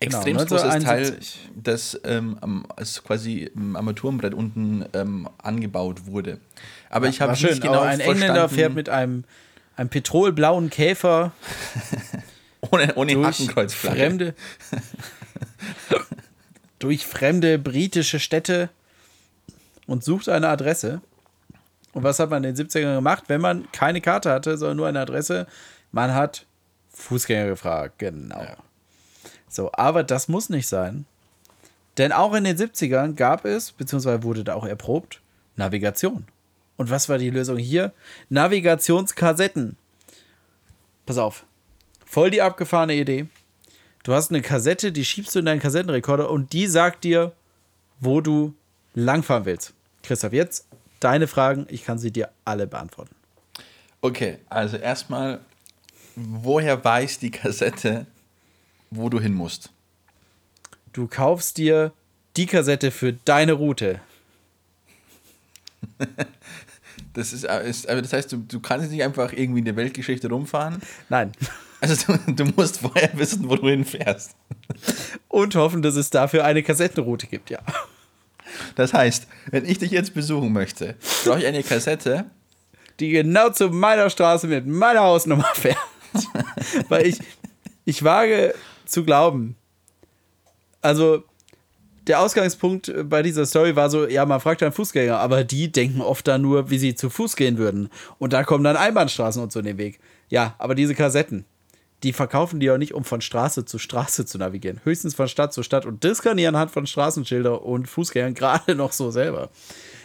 Extrem Genau, großes Teil, 1971. das ähm, quasi im Armaturenbrett unten ähm, angebaut wurde. Aber ich habe schön, nicht genau aber ein Engländer verstanden, fährt mit einem, einem petrolblauen Käfer (laughs) ohne, ohne durch Hakenkreuzflagge. fremde, (laughs) durch fremde britische Städte und sucht eine Adresse. Und was hat man in den 70ern gemacht, wenn man keine Karte hatte, sondern nur eine Adresse? Man hat Fußgänger gefragt, genau. So, aber das muss nicht sein. Denn auch in den 70ern gab es, beziehungsweise wurde da auch erprobt, Navigation. Und was war die Lösung hier? Navigationskassetten. Pass auf. Voll die abgefahrene Idee. Du hast eine Kassette, die schiebst du in deinen Kassettenrekorder und die sagt dir, wo du langfahren willst. Christoph, jetzt deine Fragen. Ich kann sie dir alle beantworten. Okay, also erstmal, woher weiß die Kassette, wo du hin musst? Du kaufst dir die Kassette für deine Route. (laughs) Das ist, äh, ist aber das heißt, du, du kannst nicht einfach irgendwie in der Weltgeschichte rumfahren. Nein. Also du, du musst vorher wissen, wo du hinfährst. Und hoffen, dass es dafür eine Kassettenroute gibt, ja. Das heißt, wenn ich dich jetzt besuchen möchte, brauche ich eine Kassette. Die genau zu meiner Straße mit meiner Hausnummer fährt. (laughs) Weil ich, ich wage zu glauben, also der Ausgangspunkt bei dieser Story war so, ja, man fragt einen Fußgänger, aber die denken oft dann nur, wie sie zu Fuß gehen würden. Und da kommen dann Einbahnstraßen und so in den Weg. Ja, aber diese Kassetten, die verkaufen die auch nicht, um von Straße zu Straße zu navigieren. Höchstens von Stadt zu Stadt und das kann anhand von Straßenschilder und Fußgängern (laughs) gerade noch so selber.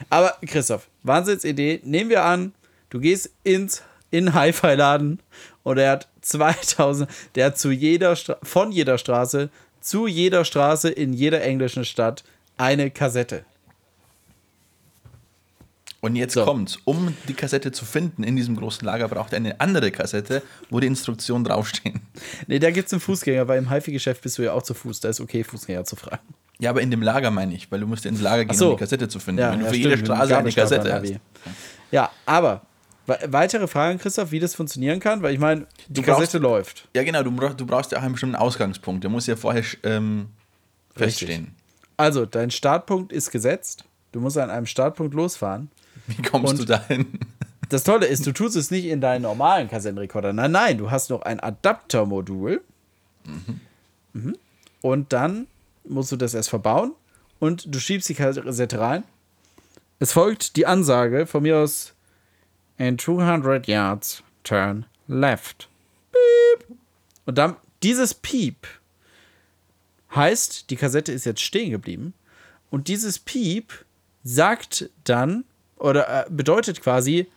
Aber Christoph, Wahnsinnsidee. Nehmen wir an, du gehst ins in Hi-Fi-Laden und er hat 2000, der hat zu jeder Stra von jeder Straße zu jeder Straße in jeder englischen Stadt eine Kassette. Und jetzt So. kommt's. Um die Kassette zu finden in diesem großen Lager, braucht er eine andere Kassette, wo die Instruktionen draufstehen. Nee, da gibt es einen Fußgänger, weil im HiFi-Geschäft bist du ja auch zu Fuß. Da ist okay, Fußgänger zu fragen. Ja, aber in dem Lager meine ich, weil du musst ins Lager gehen, so. um die Kassette zu finden. Ja, Wenn du ja, für stimmt, jede Straße eine Kassette hast. Ja, aber weitere Fragen, Christoph, wie das funktionieren kann, weil ich meine, die Du brauchst- Kassette läuft. Ja, genau, du, brauch, du brauchst ja auch einen bestimmten Ausgangspunkt. Der muss ja vorher ähm, feststehen. Also, dein Startpunkt ist gesetzt. Du musst an einem Startpunkt losfahren. Wie kommst Und- du dahin? (laughs) Das Tolle ist, du tust es nicht in deinen normalen Kassettenrekorder. Nein, nein, du hast noch ein Adaptermodul. Mhm. Und dann musst du das erst verbauen und du schiebst die Kassette rein. Es folgt die Ansage von mir aus: In 200 yards, turn left. Piep. Und dann dieses Piep heißt, die Kassette ist jetzt stehen geblieben. Und dieses Piep sagt dann, oder äh, bedeutet quasi,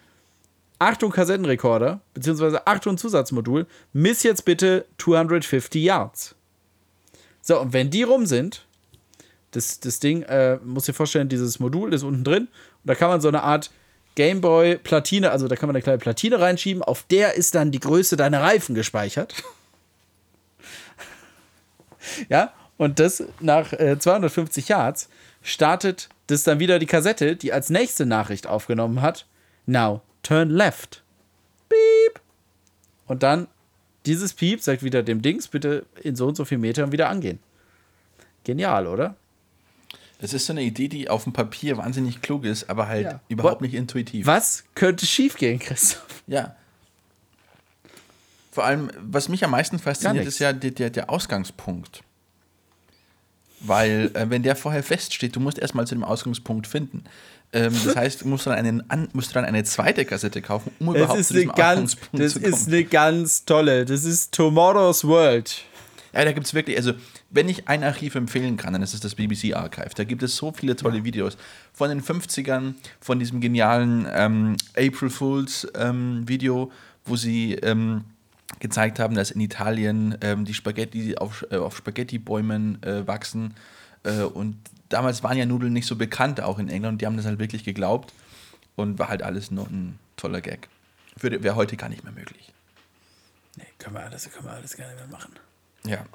Achtung Kassettenrekorder, beziehungsweise Achtung Zusatzmodul, miss jetzt bitte 250 Yards. So, und wenn die rum sind, das, das Ding, äh, muss dir vorstellen, dieses Modul ist unten drin und da kann man so eine Art Gameboy-Platine, also da kann man eine kleine Platine reinschieben, auf der ist dann die Größe deiner Reifen gespeichert. (laughs) ja, und das nach äh, 250 Yards startet das dann wieder die Kassette, die als nächste Nachricht aufgenommen hat. Now, turn left. Piep. Und dann dieses Piep sagt wieder dem Dings, bitte in so und so viel Metern wieder angehen. Genial, oder? Das ist so eine Idee, die auf dem Papier wahnsinnig klug ist, aber halt Ja. überhaupt Wa- nicht intuitiv. Was könnte schiefgehen, Christoph? Ja. Vor allem, was mich am meisten fasziniert, ist ja der, der, der Ausgangspunkt. Weil, äh, wenn der vorher feststeht, du musst erstmal zu dem Ausgangspunkt finden. Ähm, das (laughs) heißt, du musst dann, einen, an, musst dann eine zweite Kassette kaufen, um Das überhaupt ist zu eine diesem ganz, Ausgangspunkt das zu kommen. ist eine ganz tolle. Das ist Tomorrow's World. Ja, da gibt es wirklich, also wenn ich ein Archiv empfehlen kann, dann ist es das BBC Archive. Da gibt es so viele tolle Videos von den 50ern, von diesem genialen ähm, April Fools ähm, Video, wo sie ähm, gezeigt haben, dass in Italien ähm, die Spaghetti auf, äh, auf Spaghetti-Bäumen äh, wachsen. Äh, und damals waren ja Nudeln nicht so bekannt, auch in England, die haben das halt wirklich geglaubt. Und war halt alles nur ein toller Gag. Wäre heute gar nicht mehr möglich. Nee, können wir alles, können wir alles gerne mehr machen. Ja.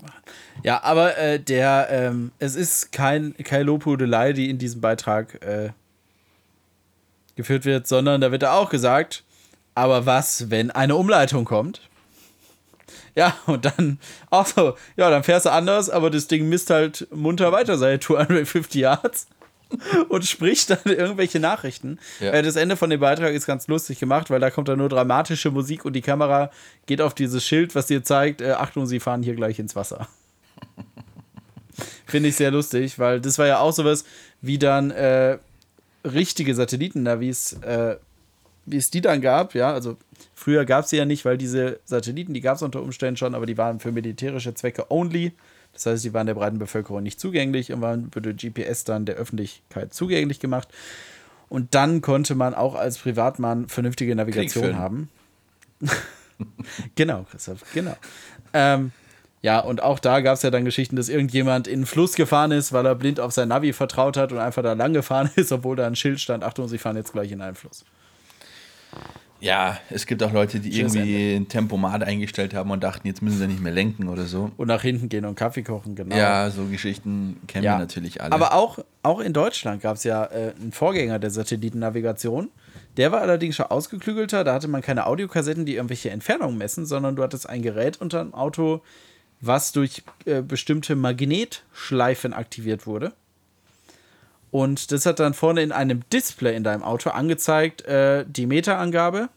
Machen. Ja, aber äh, der, ähm, es ist kein, keine Lobhudelei, die in diesem Beitrag äh, geführt wird, sondern da wird da auch gesagt, aber was, wenn eine Umleitung kommt? Ja, und dann auch so, ja, dann fährst du anders, aber das Ding misst halt munter weiter seine (laughs) 250 Yards (laughs) und spricht dann irgendwelche Nachrichten. Ja. Äh, Das Ende von dem Beitrag ist ganz lustig gemacht, weil da kommt dann nur dramatische Musik und die Kamera geht auf dieses Schild, was dir zeigt, äh, Achtung, sie fahren hier gleich ins Wasser. (laughs) Finde ich sehr lustig, weil das war ja auch sowas, wie dann äh, richtige Satellitennavis, äh, wie es die dann gab, ja, also früher gab es sie ja nicht, weil diese Satelliten, die gab es unter Umständen schon, aber die waren für militärische Zwecke only. Das heißt, die waren der breiten Bevölkerung nicht zugänglich und waren wurde GPS dann der Öffentlichkeit zugänglich gemacht. Und dann konnte man auch als Privatmann vernünftige Navigation haben. (laughs) genau, Christoph, genau. Ähm, ja, und auch da gab es ja dann Geschichten, dass irgendjemand in den Fluss gefahren ist, weil er blind auf sein Navi vertraut hat und einfach da lang gefahren (laughs) ist, obwohl da ein Schild stand, Achtung, sie fahren jetzt gleich in einen Fluss. Ja, es gibt auch Leute, die Schönes irgendwie ein Tempomat eingestellt haben und dachten, jetzt müssen sie nicht mehr lenken oder so. Und nach hinten gehen und Kaffee kochen, genau. Ja, so Geschichten kennen wir natürlich alle. Aber auch, auch in Deutschland gab es ja äh, einen Vorgänger der Satellitennavigation. Der war allerdings schon ausgeklügelter. Da hatte man keine Audiokassetten, die irgendwelche Entfernungen messen, sondern du hattest ein Gerät unter dem Auto, was durch äh, bestimmte Magnetschleifen aktiviert wurde. Und das hat dann vorne in einem Display in deinem Auto angezeigt, äh, die Meterangabe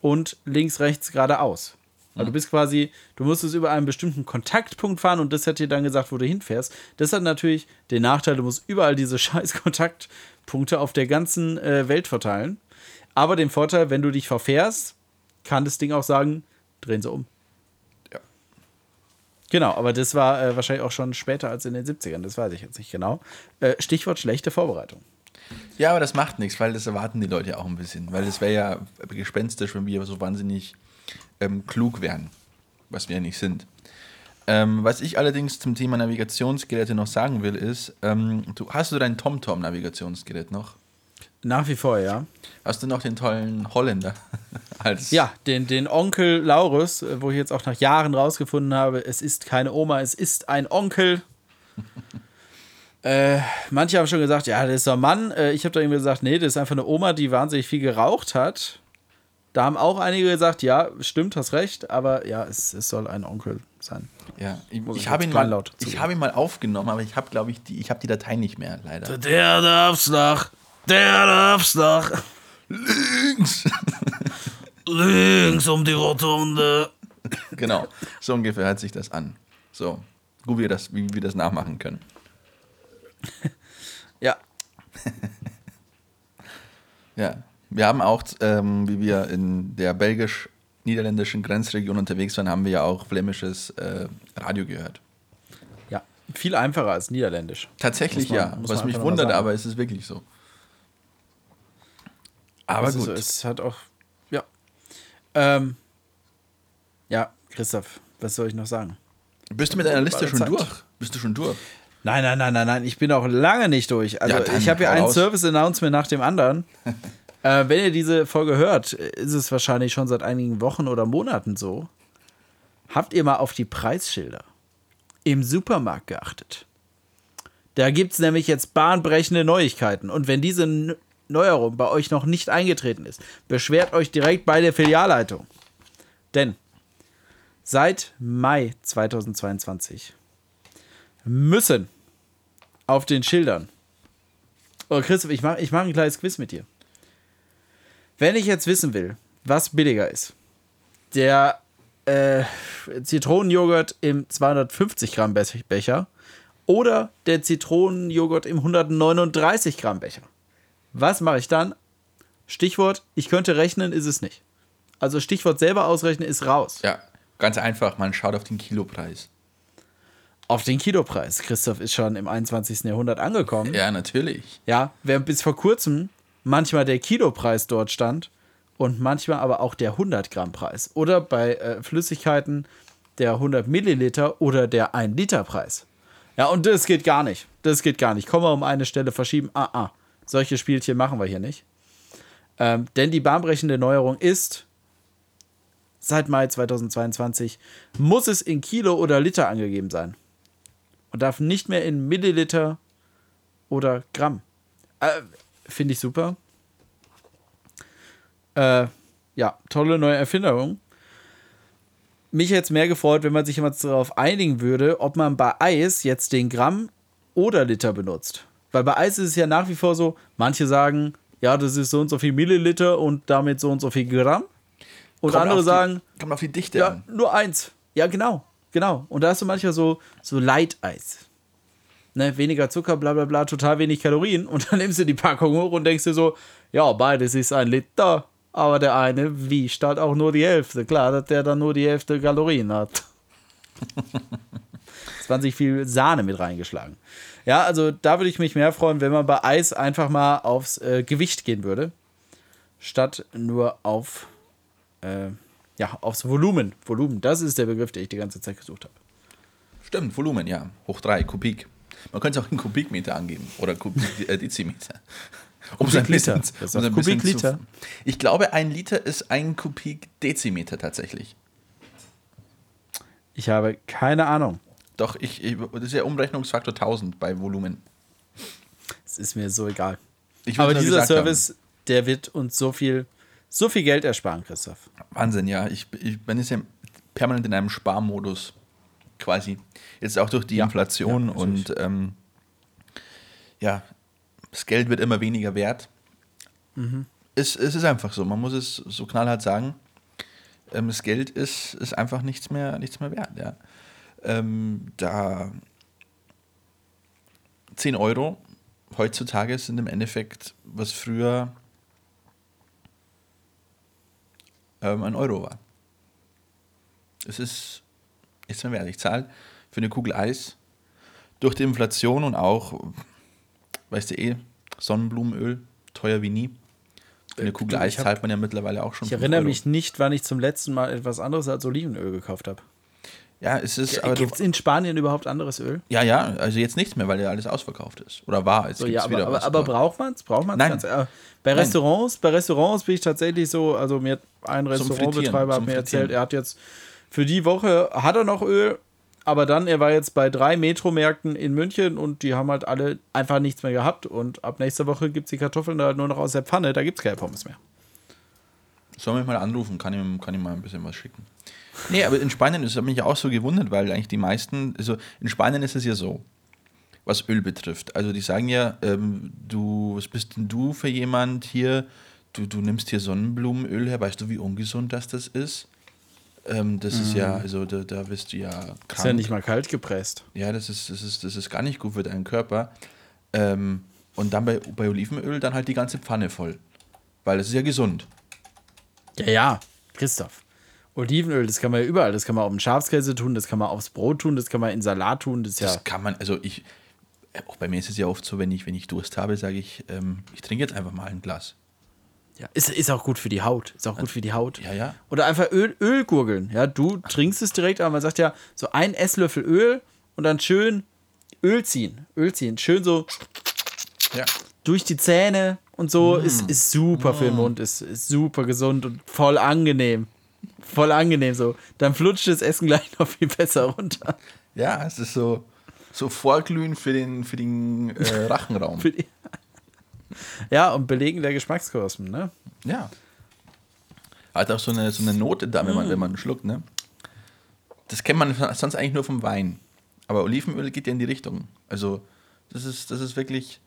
und links, rechts, geradeaus. Also du bist quasi, du musstest über einen bestimmten Kontaktpunkt fahren und das hat dir dann gesagt, wo du hinfährst. Das hat natürlich den Nachteil, du musst überall diese (laughs) scheiß Kontaktpunkte auf der ganzen äh, Welt verteilen. Aber den Vorteil, wenn du dich verfährst, kann das Ding auch sagen, drehen sie um. Genau, aber das war äh, wahrscheinlich auch schon später als in den 70ern, das weiß ich jetzt nicht genau. Äh, Stichwort schlechte Vorbereitung. Ja, aber das macht nichts, weil das erwarten die Leute ja auch ein bisschen. Weil es wäre ja gespenstisch, wenn wir so wahnsinnig ähm, klug wären, was wir ja nicht sind. Ähm, was ich allerdings zum Thema Navigationsgeräte noch sagen will, ist, ähm, du, hast du dein TomTom-Navigationsgerät noch? Nach wie vor, ja. Hast du noch den tollen Holländer (laughs) als Ja, den, den Onkel Laurus, äh, wo ich jetzt auch nach Jahren rausgefunden habe, es ist keine Oma, es ist ein Onkel. (laughs) äh, manche haben schon gesagt, ja, das ist ein Mann. Äh, ich habe da irgendwie gesagt, nee, das ist einfach eine Oma, die wahnsinnig viel geraucht hat. Da haben auch einige gesagt, ja, stimmt, hast recht, aber ja, es, es soll ein Onkel sein. Ja, ich, ich ich habe ihn, mal- ich hab ihn mal aufgenommen, aber ich habe, glaube ich, die, ich habe die Datei nicht mehr, leider. Der darf's noch, der darf's noch. Links! Links um die Rotunde. genau, so ungefähr hört sich das an. So, gut, wie wir das, wie wir das nachmachen können. (laughs) Ja, (laughs) Ja, wir haben auch, ähm, wie wir in der belgisch-niederländischen Grenzregion unterwegs waren, haben wir ja auch flämisches äh, Radio gehört. ja, viel einfacher als Niederländisch. Tatsächlich man- ja, was mich wundert, aber es ist wirklich so. Aber ist gut. So, es hat auch, ja. Ähm, ja, Christoph, was soll ich noch sagen? Bist du mit deiner Liste schon Zeit. durch? Bist du schon durch? Nein, nein, nein, nein, nein, ich bin auch lange nicht durch. Also Ja, dann ich habe ja ein. Service-Announcement nach dem anderen. (laughs) äh, wenn ihr diese Folge hört, ist es wahrscheinlich schon seit einigen Wochen oder Monaten so. Habt ihr mal auf die Preisschilder im Supermarkt geachtet? Da gibt es nämlich jetzt bahnbrechende Neuigkeiten. Und wenn diese Neuerung bei euch noch nicht eingetreten ist, beschwert euch direkt bei der Filialleitung. Denn seit Mai 2022 müssen auf den Schildern. Oh, Christoph, ich mache ich mach ein kleines Quiz mit dir. Wenn ich jetzt wissen will, was billiger ist, der äh, Zitronenjoghurt im 250 Gramm Be- Becher oder der Zitronenjoghurt im 139 Gramm Becher, was mache ich dann? Stichwort, ich könnte rechnen, ist es nicht. Also Stichwort selber ausrechnen ist raus. Ja, ganz einfach, man schaut auf den Kilopreis. Auf den Kilopreis. Christoph ist schon im 21. Jahrhundert angekommen. Ja, natürlich. Ja, während bis vor kurzem manchmal der Kilopreis dort stand und manchmal aber auch der 100 Gramm Preis. Oder bei äh, Flüssigkeiten der 100 Milliliter oder der 1 Liter Preis. Ja, und das geht gar nicht. Das geht gar nicht. Kommen wir um eine Stelle verschieben. Ah, ah. Solche Spielchen machen wir hier nicht. Ähm, denn die bahnbrechende Neuerung ist, seit Mai 2022 muss es in Kilo oder Liter angegeben sein. Und darf nicht mehr in Milliliter oder Gramm. Äh, Finde ich super. Äh, ja, tolle neue Erfinderung. Mich jetzt mehr gefreut, wenn man sich jemand darauf einigen würde, ob man bei Eis jetzt den Gramm oder Liter benutzt. Weil bei Eis ist es ja nach wie vor so, manche sagen, ja, das ist so und so viel Milliliter und damit so und so viel Gramm. Und Kommt andere die- sagen, Kommt auf die Dichte ja, an. nur eins. Ja, genau, genau. Und da hast du manchmal so, so Light-Eis. Ne, weniger Zucker, bla bla bla, total wenig Kalorien. Und dann nimmst du die Packung hoch und denkst dir so, ja, beides ist ein Liter. Aber der eine wiegt halt auch nur die Hälfte. Klar, dass der dann nur die Hälfte Kalorien hat. (laughs) 20 viel Sahne mit reingeschlagen. Ja, also da würde ich mich mehr freuen, wenn man bei Eis einfach mal aufs äh, Gewicht gehen würde, statt nur auf äh, ja, aufs Volumen. Volumen, das ist der Begriff, den ich die ganze Zeit gesucht habe. Stimmt, Volumen, ja. Hoch 3, Kubik. Man könnte es auch in Kubikmeter angeben. Oder Kubik, äh, Dezimeter. (laughs) Um ein Kubikliter. bisschen- um Kubikliter. zu- Ich glaube, ein Liter ist ein Kubikdezimeter tatsächlich. Ich habe keine Ahnung. Doch, ich, ich, das ist ja Umrechnungsfaktor 1000 bei Volumen. Es ist mir so egal. Aber dieser gesagt haben. Service, der wird uns so viel, so viel Geld ersparen, Christoph. Wahnsinn, ja. Ich, ich bin jetzt ja permanent in einem Sparmodus quasi. Jetzt auch durch die Ja, Inflation ja, und ähm, ja, das Geld wird immer weniger wert. Mhm. Es, es ist einfach so, man muss es so knallhart sagen. Ähm, das Geld ist, ist einfach nichts mehr, nichts mehr wert. Ja. Ähm, da 10 Euro heutzutage sind im Endeffekt, was früher ähm, ein Euro war. Es ist nichts mehr wert. Ich zahle für eine Kugel Eis durch die Inflation und auch, weißt du eh, Sonnenblumenöl, teuer wie nie. Für eine Äh, Kugel Eis hab- zahlt man ja mittlerweile auch schon. Ich erinnere Euro. mich nicht, wann ich zum letzten Mal etwas anderes als Olivenöl gekauft habe. Ja, es ist aber. Gibt es in Spanien überhaupt anderes Öl? Ja, ja, also jetzt nichts mehr, weil ja alles ausverkauft ist. Oder war, jetzt So, ja, aber, wieder aber, was. aber braucht man es? Braucht man Nein. es? Bei Restaurants, bei Restaurants bin ich tatsächlich so, also mir hat ein Restaurantbetreiber hat Frittieren, mir zum erzählt, Frittieren. er hat jetzt für die Woche hat er noch Öl, aber dann, er war jetzt bei drei Metromärkten in München und die haben halt alle einfach nichts mehr gehabt und ab nächster Woche gibt es die Kartoffeln da nur noch aus der Pfanne, da gibt es keine Pommes mehr. Soll mich mal anrufen, kann ich, kann ich mal ein bisschen was schicken. Nee, aber in Spanien ist mich auch so gewundert, weil eigentlich die meisten, also in Spanien ist es ja so, was Öl betrifft. Also die sagen ja, ähm, du, was bist denn du für jemand hier? Du, du nimmst hier Sonnenblumenöl her, weißt du, wie ungesund das das ist? Ähm, das ist ja, also da, da wirst du ja krank. Ist ja nicht mal kalt gepresst. Ja, das ist, das ist, das ist gar nicht gut für deinen Körper. Ähm, und dann bei, bei Olivenöl dann halt die ganze Pfanne voll. Weil das ist ja gesund. Ja, ja, Christoph. Olivenöl, das kann man ja überall. Das kann man auf den Schafskäse tun, das kann man aufs Brot tun, das kann man in Salat tun. Das ist ja. Das kann man, also ich, äh, auch bei mir ist es ja oft so, wenn ich, wenn ich Durst habe, sage ich, ähm, ich trinke jetzt einfach mal ein Glas. Ja, ist, ist auch gut für die Haut. Ist auch gut für die Haut. Ja, ja. Oder einfach Öl, Öl gurgeln. Ja, du trinkst es direkt, aber man sagt ja, so ein Esslöffel Öl und dann schön Öl ziehen. Öl ziehen. Schön so Ja. durch die Zähne und so. Ist, ist super für den Mund. Ist, ist super gesund und voll angenehm. Voll angenehm so. Dann flutscht das Essen gleich noch viel besser runter. Ja, es ist so, so Vorglühen für den, für den äh, (laughs) Rachenraum. Für die- ja, und Belegen der Geschmacksknospen, ne? ja. Hat auch so eine, so eine Note da, wenn man, wenn man schluckt, ne? Das kennt man sonst eigentlich nur vom Wein. Aber Olivenöl geht ja in die Richtung. Also, das ist, das ist wirklich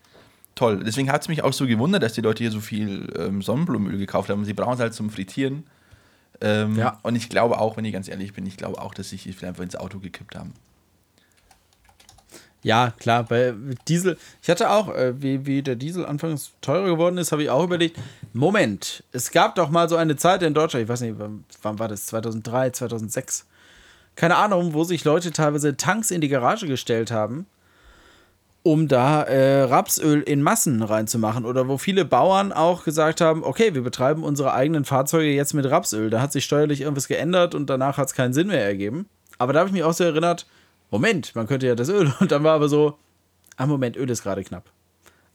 toll. Deswegen hat es mich auch so gewundert, dass die Leute hier so viel ähm, Sonnenblumenöl gekauft haben. Sie brauchen es halt zum Frittieren. Ähm, Ja. Und ich glaube auch, wenn ich ganz ehrlich bin, ich glaube auch, dass sie sich einfach ins Auto gekippt haben. Ja, klar, bei Diesel. Ich hatte auch, äh, wie, wie der Diesel anfangs teurer geworden ist, habe ich auch überlegt, Moment, es gab doch mal so eine Zeit in Deutschland, ich weiß nicht, wann, wann war das, 2003, 2006, keine Ahnung, wo sich Leute teilweise Tanks in die Garage gestellt haben, um da äh, Rapsöl in Massen reinzumachen. Oder wo viele Bauern auch gesagt haben, okay, wir betreiben unsere eigenen Fahrzeuge jetzt mit Rapsöl. Da hat sich steuerlich irgendwas geändert und danach hat es keinen Sinn mehr ergeben. Aber da habe ich mich auch so erinnert, Moment, man könnte ja das Öl. (laughs) Und dann war aber so, ah Moment, Öl ist gerade knapp.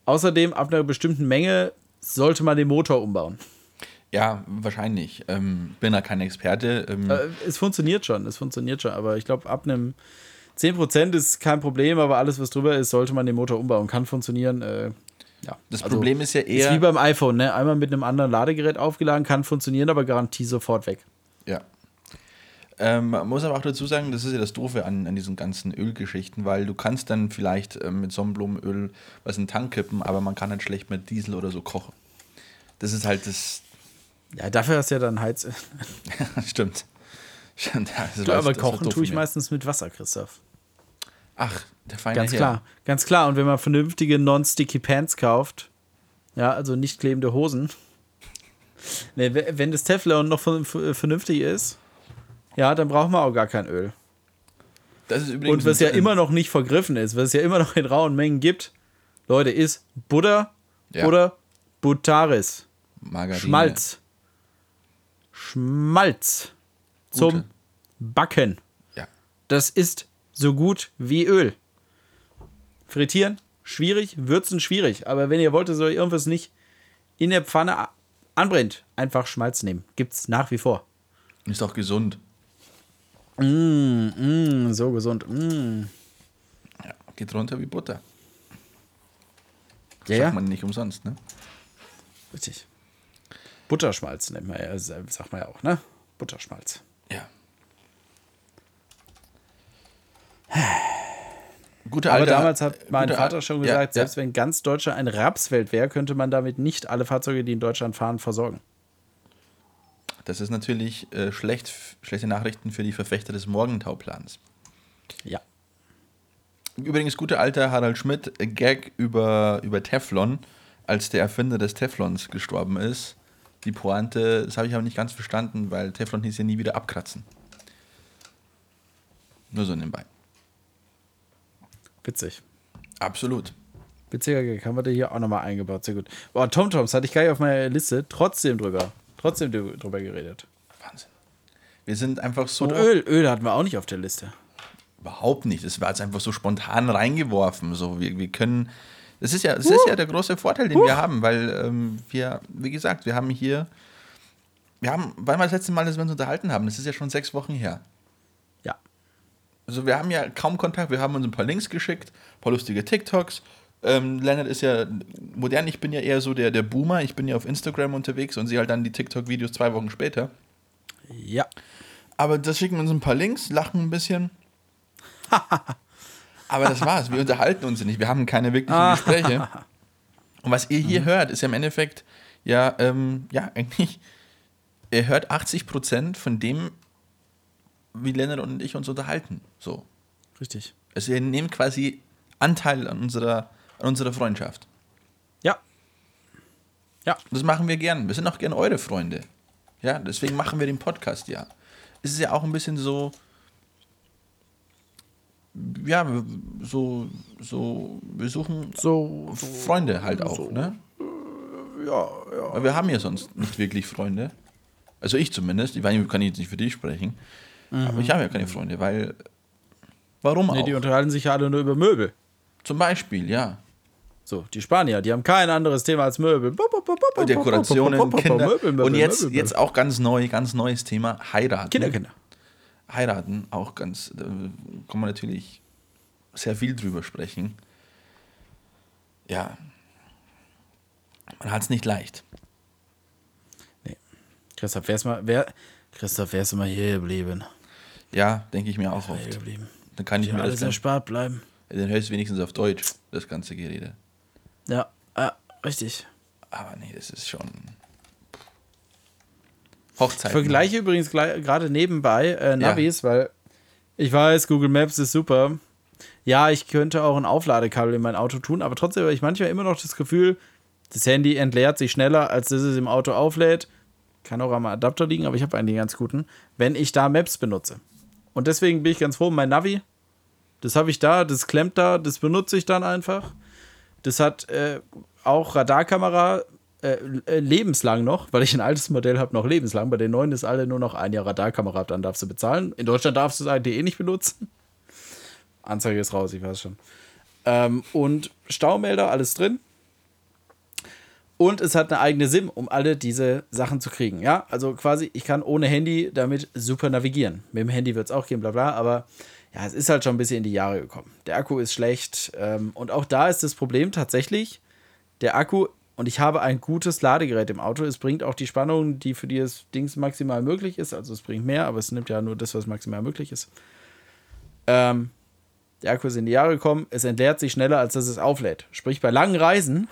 Außerdem, ab einer bestimmten Menge sollte man den Motor umbauen. Ja, wahrscheinlich. Ähm, bin da kein Experte. Ähm, Äh, es funktioniert schon, es funktioniert schon, aber ich glaube, ab einem 10% ist kein Problem, aber alles, was drüber ist, sollte man den Motor umbauen. Kann funktionieren. Äh, Ja. Das Also, Problem ist ja Ist eher. wie beim iPhone, ne? Einmal mit einem anderen Ladegerät aufgeladen, kann funktionieren, aber Garantie sofort weg. Ja. Ähm, man muss aber auch dazu sagen, das ist ja das Doofe an, an diesen ganzen Ölgeschichten, weil du kannst dann vielleicht ähm, mit Sonnenblumenöl was in den Tank kippen, aber man kann halt schlecht mit Diesel oder so kochen. Das ist halt das. Ja, dafür hast du ja dann Heiz. (laughs) Stimmt. Stimmt, ja, das Du, aber war kochen tue ich mir. meistens mit Wasser, Christoph. Ach, der feine Ganz Herr. klar, ganz klar. Und wenn man vernünftige Non-Sticky Pants kauft, ja, also nicht klebende Hosen, (laughs) ne, w- wenn das Teflon noch vernünftig ist, ja, dann braucht man auch gar kein Öl. Das ist übrigens Und was ja immer noch nicht vergriffen ist, was es ja immer noch in rauen Mengen gibt, Leute, ist Butter Ja. oder Butaris. Margarine. Schmalz. Schmalz zum Gute. Backen. Ja. Das ist so gut wie Öl. Frittieren schwierig, würzen schwierig. Aber wenn ihr wollt, dass euch irgendwas nicht in der Pfanne anbrennt, einfach Schmalz nehmen. Gibt's nach wie vor. Ist auch gesund. Mm, so gesund. Mm. Ja, geht runter wie Butter. Ja, Sagt man nicht umsonst, ne? richtig. Butterschmalz nennt man ja, äh, sagt man ja auch, ne? Butterschmalz. Ja. (sighs) Gute Aber alte- damals hat mein Vater schon Ja, gesagt, ja. selbst wenn ganz Deutschland ein Rapsfeld wäre, könnte man damit nicht alle Fahrzeuge, die in Deutschland fahren, versorgen. Das ist natürlich äh, schlecht, schlechte Nachrichten für die Verfechter des Morgentauplans. Ja. Übrigens, guter alter Harald Schmidt, äh, Gag über, über Teflon, als der Erfinder des Teflons gestorben ist. Die Pointe, das habe ich aber nicht ganz verstanden, weil Teflon hieß ja nie wieder abkratzen. Nur so nebenbei. Witzig. Absolut. Witziger Gag, haben wir da hier auch nochmal eingebaut. Sehr gut. Boah, TomToms hatte ich gar nicht auf meiner Liste. Trotzdem drüber. Trotzdem drü- drüber geredet. Wahnsinn. Wir sind einfach so. Und Öl. Öl hatten wir auch nicht auf der Liste. Überhaupt nicht. Es war jetzt einfach so spontan reingeworfen. So, wir, wir können. Das ist ja, das ist ja der große Vorteil, den wir haben, weil ähm, wir, wie gesagt, wir haben hier. Wir haben, weil wir das letzte Mal, dass wir uns unterhalten haben, das ist ja schon sechs Wochen her. Also wir haben ja kaum Kontakt, wir haben uns ein paar Links geschickt, ein paar lustige TikToks. Ähm, Leonard ist ja modern, ich bin ja eher so der, der Boomer, ich bin ja auf Instagram unterwegs und sehe halt dann die TikTok-Videos zwei Wochen später. Ja. Aber das schicken wir uns ein paar Links, lachen ein bisschen. (laughs) Aber das war's. Wir unterhalten uns nicht. Wir haben keine wirklichen Gespräche. (laughs) Und was ihr hier hört, ist ja im Endeffekt, ja, ähm, ja, eigentlich, ihr hört 80 Prozent von dem, wie Lennart und ich uns unterhalten. So. Richtig. Also ihr nehmt quasi Anteil an unserer, an unserer Freundschaft. Ja. Ja. Das machen wir gern. Wir sind auch gern eure Freunde. Ja, deswegen machen wir den Podcast ja. Es ist ja auch ein bisschen so, ja, so, so, wir suchen So. Freunde halt auch, ne? Ja, ja. Weil wir haben ja sonst nicht wirklich Freunde. Also ich zumindest. Ich weiß nicht, kann jetzt nicht für dich sprechen. Aber ich habe ja keine Freunde, weil. Warum Nee, auch? die unterhalten sich ja alle nur über Möbel. Zum Beispiel, ja. So, die Spanier, die haben kein anderes Thema als Möbel. Dekorationen, Kinder. Möbel, Möbel, Und jetzt, Möbel, jetzt auch ganz neu, ganz neues Thema: Heiraten. Kinder, Kinder. Heiraten, auch ganz, da kann man natürlich sehr viel drüber sprechen. Ja. Man hat es nicht leicht. Christoph, wär's mal, wär, Christoph, wärst du mal hier geblieben? Ja, denke ich mir auch oft. geblieben. Dann kann ich Ja, mir alles das dann, erspart bleiben. dann höre ich es wenigstens auf Deutsch, das ganze Gerede. Ja, ja, richtig. Aber nee, das ist schon. Ich Hochzeit. vergleiche übrigens gerade nebenbei äh, Navis, weil ich weiß, Google Maps ist super. Ja, ich könnte auch ein Aufladekabel in mein Auto tun, aber trotzdem habe ich manchmal immer noch das Gefühl, das Handy entleert sich schneller, als dass es im Auto auflädt. Kann auch am Adapter liegen, aber ich habe einen ganz guten, wenn ich da Maps benutze. Und deswegen bin ich ganz froh, mein Navi, das habe ich da, das klemmt da, das benutze ich dann einfach. Das hat äh, auch Radarkamera äh, äh, lebenslang noch, weil ich ein altes Modell habe, noch lebenslang. Bei den neuen ist alle nur noch ein Jahr Radarkamera, dann darfst du bezahlen. In Deutschland darfst du es eigentlich eh nicht benutzen. (laughs) Anzeige ist raus, ich weiß schon. Ähm, und Staumelder, alles drin. Und es hat eine eigene SIM, um alle diese Sachen zu kriegen. Ja, also quasi, ich kann ohne Handy damit super navigieren. Mit dem Handy wird es auch gehen, bla bla, aber ja, es ist halt schon ein bisschen in die Jahre gekommen. Der Akku ist schlecht ähm, und auch da ist das Problem tatsächlich, der Akku, und ich habe ein gutes Ladegerät im Auto. Es bringt auch die Spannung, die für dieses Dings maximal möglich ist. Also es bringt mehr, aber es nimmt ja nur das, was maximal möglich ist. Ähm, der Akku ist in die Jahre gekommen, es entleert sich schneller, als dass es auflädt. Sprich, bei langen Reisen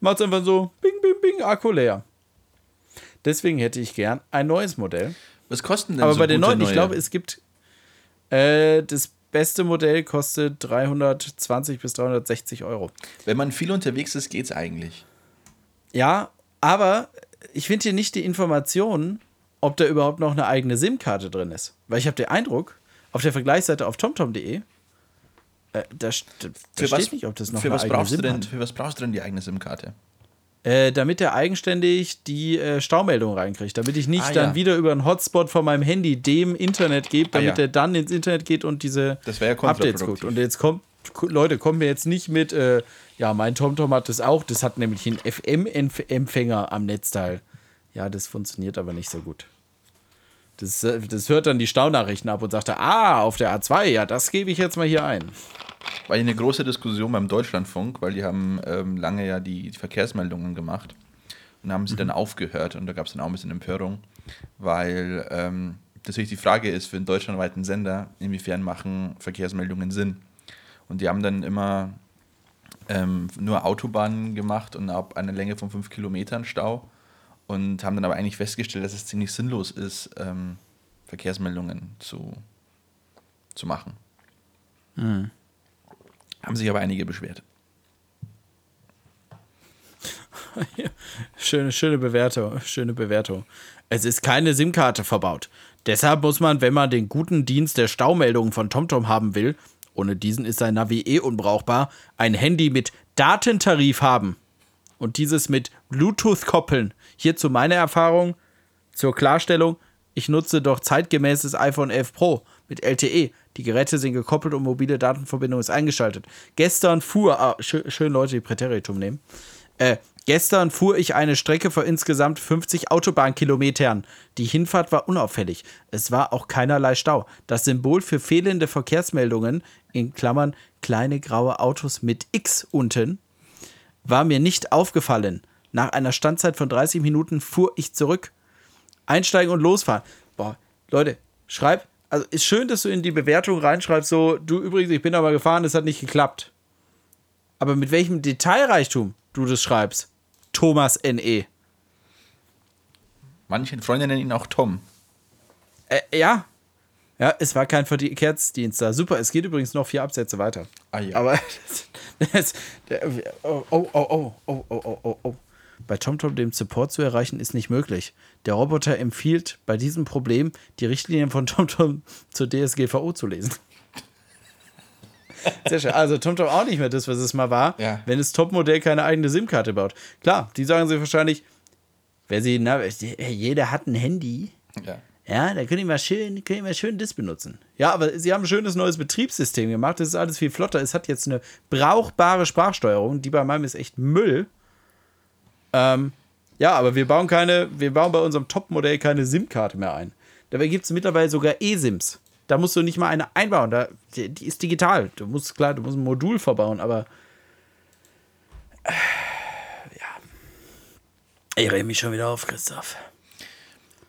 macht es einfach so, bing, bing, bing, Akku leer. Deswegen hätte ich gern ein neues Modell. Was kosten denn Aber so bei den neuen, ich neue? glaube, es gibt äh, das beste Modell kostet 320 bis 360 Euro. Wenn man viel unterwegs ist, geht's eigentlich. Ja, aber ich finde hier nicht die Information, ob da überhaupt noch eine eigene SIM-Karte drin ist. Weil ich habe den Eindruck, auf der Vergleichsseite auf tomtom.de, äh, da, st- da steht nicht, ob das noch für was brauchst du SIM denn, hat. Für was brauchst du denn die eigene SIM-Karte? Äh, damit er eigenständig die äh, Staumeldung reinkriegt. Damit ich nicht Ah, dann ja. wieder über einen Hotspot von meinem Handy dem Internet gebe, Ah, damit ja. er dann ins Internet geht und diese Das ja Updates guckt. Und jetzt kommt, Leute, kommen wir jetzt nicht mit, äh, ja, mein TomTom hat das auch. Das hat nämlich einen FM-Empfänger am Netzteil. Ja, das funktioniert aber nicht so gut. Das, äh, das hört dann die Staunachrichten ab und sagt, ah, auf der A2, ja, das gebe ich jetzt mal hier ein. War eine große Diskussion beim Deutschlandfunk, weil die haben ähm, lange ja die, die Verkehrsmeldungen gemacht und haben sie dann aufgehört und da gab es dann auch ein bisschen Empörung, weil ähm, natürlich die Frage ist für einen deutschlandweiten Sender, inwiefern machen Verkehrsmeldungen Sinn. Und die haben dann immer ähm, nur Autobahnen gemacht und ab einer Länge von fünf Kilometern Stau und haben dann aber eigentlich festgestellt, dass es ziemlich sinnlos ist, ähm, Verkehrsmeldungen zu, zu machen. Haben sich aber einige beschwert. (laughs) Schöne, schöne Bewertung, schöne Bewertung. Es ist keine SIM-Karte verbaut. Deshalb muss man, wenn man den guten Dienst der Staumeldungen von TomTom haben will, ohne diesen ist sein Navi eh unbrauchbar, ein Handy mit Datentarif haben und dieses mit Bluetooth koppeln. Hierzu meine Erfahrung zur Klarstellung, ich nutze doch zeitgemäßes iPhone 11 Pro mit LTE. Die Geräte sind gekoppelt und mobile Datenverbindung ist eingeschaltet. Gestern fuhr, ah, schön, schön Leute, die Präteritum nehmen. Äh, gestern fuhr ich eine Strecke vor insgesamt 50 Autobahnkilometern. Die Hinfahrt war unauffällig. Es war auch keinerlei Stau. Das Symbol für fehlende Verkehrsmeldungen, in Klammern kleine graue Autos mit X unten, war mir nicht aufgefallen. Nach einer Standzeit von 30 Minuten fuhr ich zurück. Einsteigen und losfahren. Boah, Leute, schreib. Also ist schön, dass du in die Bewertung reinschreibst, so, du übrigens, ich bin aber gefahren, es hat nicht geklappt. Aber mit welchem Detailreichtum du das schreibst, Thomas N.E. Manche Freunde nennen ihn auch Tom. Äh, ja. Ja, es war kein Verkehrsdienst da. Super, es geht übrigens noch vier Absätze weiter. Ah, ja. Aber (laughs) das, das, der, oh, oh, oh, oh, oh, oh, oh. oh, oh. Bei TomTom den Support zu erreichen ist nicht möglich. Der Roboter empfiehlt bei diesem Problem, die Richtlinien von TomTom zur DSGVO zu lesen. Sehr schön. Also TomTom auch nicht mehr das, was es mal war, Ja. wenn das Topmodell keine eigene SIM-Karte baut. Klar, die sagen sich wahrscheinlich, wer sie, na, jeder hat ein Handy. Ja. Ja, da können die mal schön, können die mal schön das benutzen. Ja, aber sie haben ein schönes neues Betriebssystem gemacht. Das ist alles viel flotter. Es hat jetzt eine brauchbare Sprachsteuerung. Die bei meinem ist echt Müll. Ähm, ja, aber wir bauen keine, wir bauen bei unserem Top-Modell keine SIM-Karte mehr ein. Dabei gibt es mittlerweile sogar eSIMs. Da musst du nicht mal eine einbauen. Da, die, die ist digital. Du musst, klar, du musst ein Modul verbauen, aber. Äh, ja. Ich rede mich schon wieder auf, Christoph.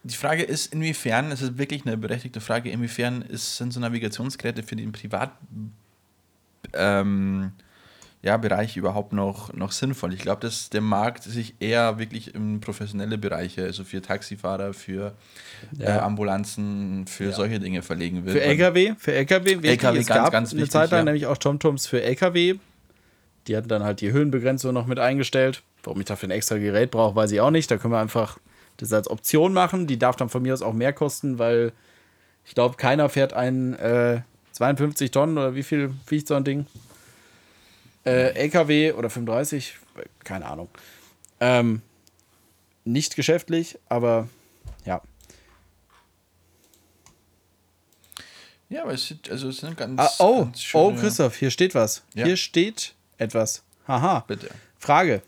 Die Frage ist, inwiefern, es ist wirklich eine berechtigte Frage, inwiefern ist, sind so Navigationsgeräte für den Privat ähm, ja, Bereich überhaupt noch, noch sinnvoll. Ich glaube, dass der Markt sich eher wirklich in professionelle Bereiche, also für Taxifahrer, für äh, Ja. Ambulanzen, für solche Dinge verlegen will. Für LKW, für LKW. LKW es ganz, gab ganz eine wichtig, Zeit lang ja. nämlich auch TomToms für LKW. Die hatten dann halt die Höhenbegrenzung noch mit eingestellt. Warum ich dafür ein extra Gerät brauche, weiß ich auch nicht. Da können wir einfach das als Option machen. Die darf dann von mir aus auch mehr kosten, weil ich glaube, keiner fährt ein äh, 52 Tonnen oder wie viel wiegt so ein Ding? Äh, LKW oder 35, keine Ahnung. Ähm, nicht geschäftlich, aber ja. Ja, aber es sind, also es sind ganz, Ah, oh, ganz schöne, oh, Christoph, hier steht was. Ja. Hier steht etwas. Haha. Bitte. Frage.